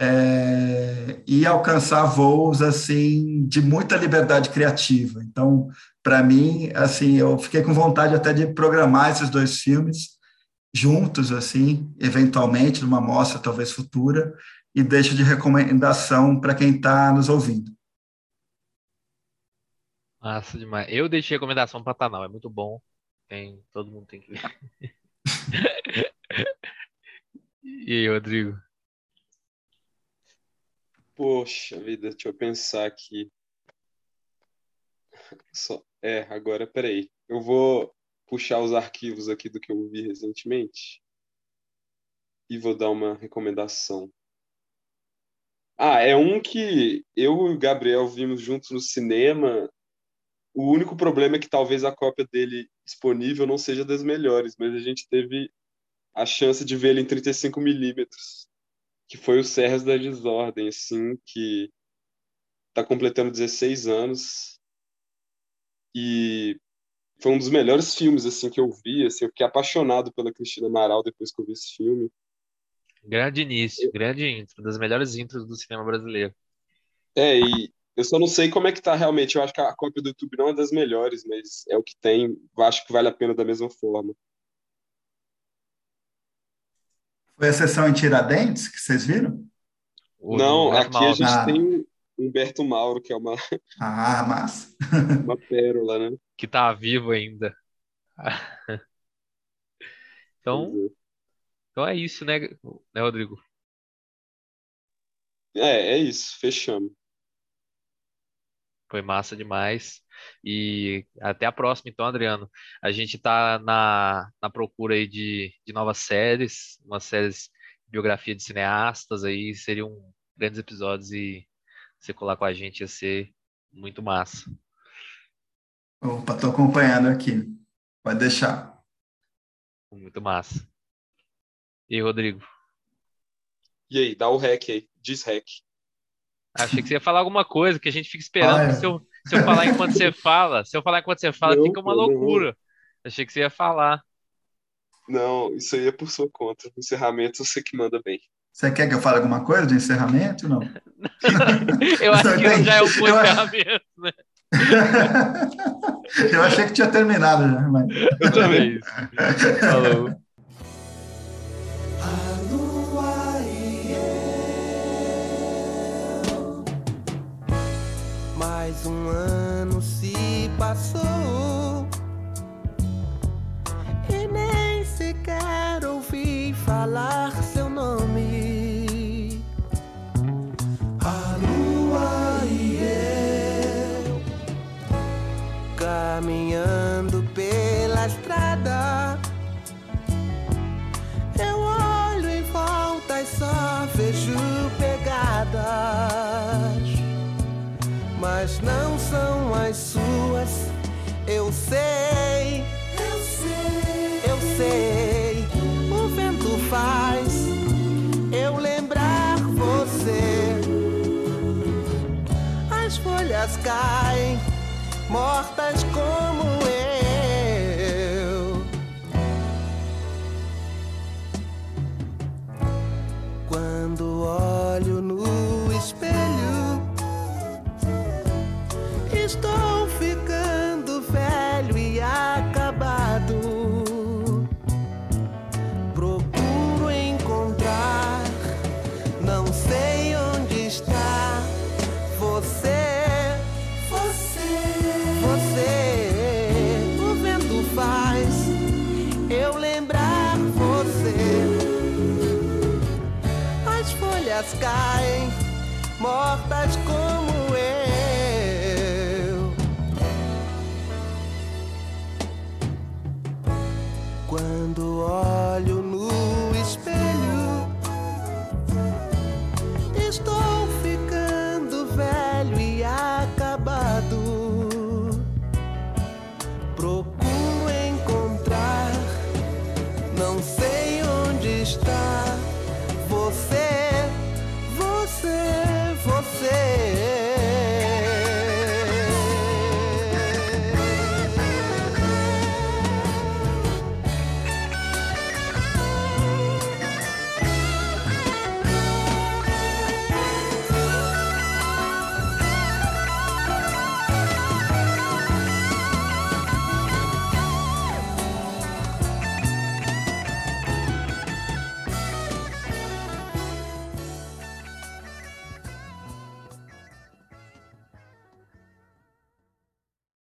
é, e alcançar voos assim de muita liberdade criativa. Então, para mim, assim, eu fiquei com vontade até de programar esses dois filmes juntos, assim, eventualmente numa mostra talvez futura, e deixo de recomendação para quem está nos ouvindo. Massa demais. Eu deixei recomendação para Tanal, é muito bom. Tem, todo mundo tem que ver. e aí, Rodrigo? Poxa vida, deixa eu pensar aqui. Só... É, agora, peraí. Eu vou puxar os arquivos aqui do que eu vi recentemente e vou dar uma recomendação. Ah, é um que eu e o Gabriel vimos juntos no cinema. O único problema é que talvez a cópia dele disponível não seja das melhores, mas a gente teve a chance de ele em 35 milímetros que foi o Serras da Desordem, assim, que está completando 16 anos e foi um dos melhores filmes assim que eu vi, assim, eu fiquei apaixonado pela Cristina Amaral depois que eu vi esse filme. Grande início, eu... grande intro, das melhores intros do cinema brasileiro. É, e eu só não sei como é que tá realmente, eu acho que a cópia do YouTube não é das melhores, mas é o que tem, eu acho que vale a pena da mesma forma. Foi a sessão em Tiradentes que vocês viram? Não, aqui a gente ah. tem Humberto Mauro, que é uma. Ah, massa. uma pérola, né? Que tá vivo ainda. então, é. então é isso, né, né, Rodrigo? É, é isso, fechamos. Foi massa demais. E até a próxima, então, Adriano. A gente está na, na procura aí de, de novas séries, umas séries de biografia de cineastas aí, seriam grandes episódios e você colar com a gente ia ser muito massa. Opa, tô acompanhando aqui. Pode deixar. Muito massa. E aí, Rodrigo? E aí, dá o rec aí, diz rec. Achei que você ia falar alguma coisa, que a gente fica esperando. Ah, é. se, eu, se eu falar enquanto você fala, se eu falar enquanto você fala, não, fica uma loucura. Não. Achei que você ia falar. Não, isso aí é por sua conta. Encerramento você que manda bem. Você quer que eu fale alguma coisa de encerramento? Não. eu acho que já é um bom encerramento, né? eu achei que tinha terminado já. Mas... Eu também. Falou. Mais um ano se passou e nem sequer ouvi falar seu nome. A lua e eu caminhando mortas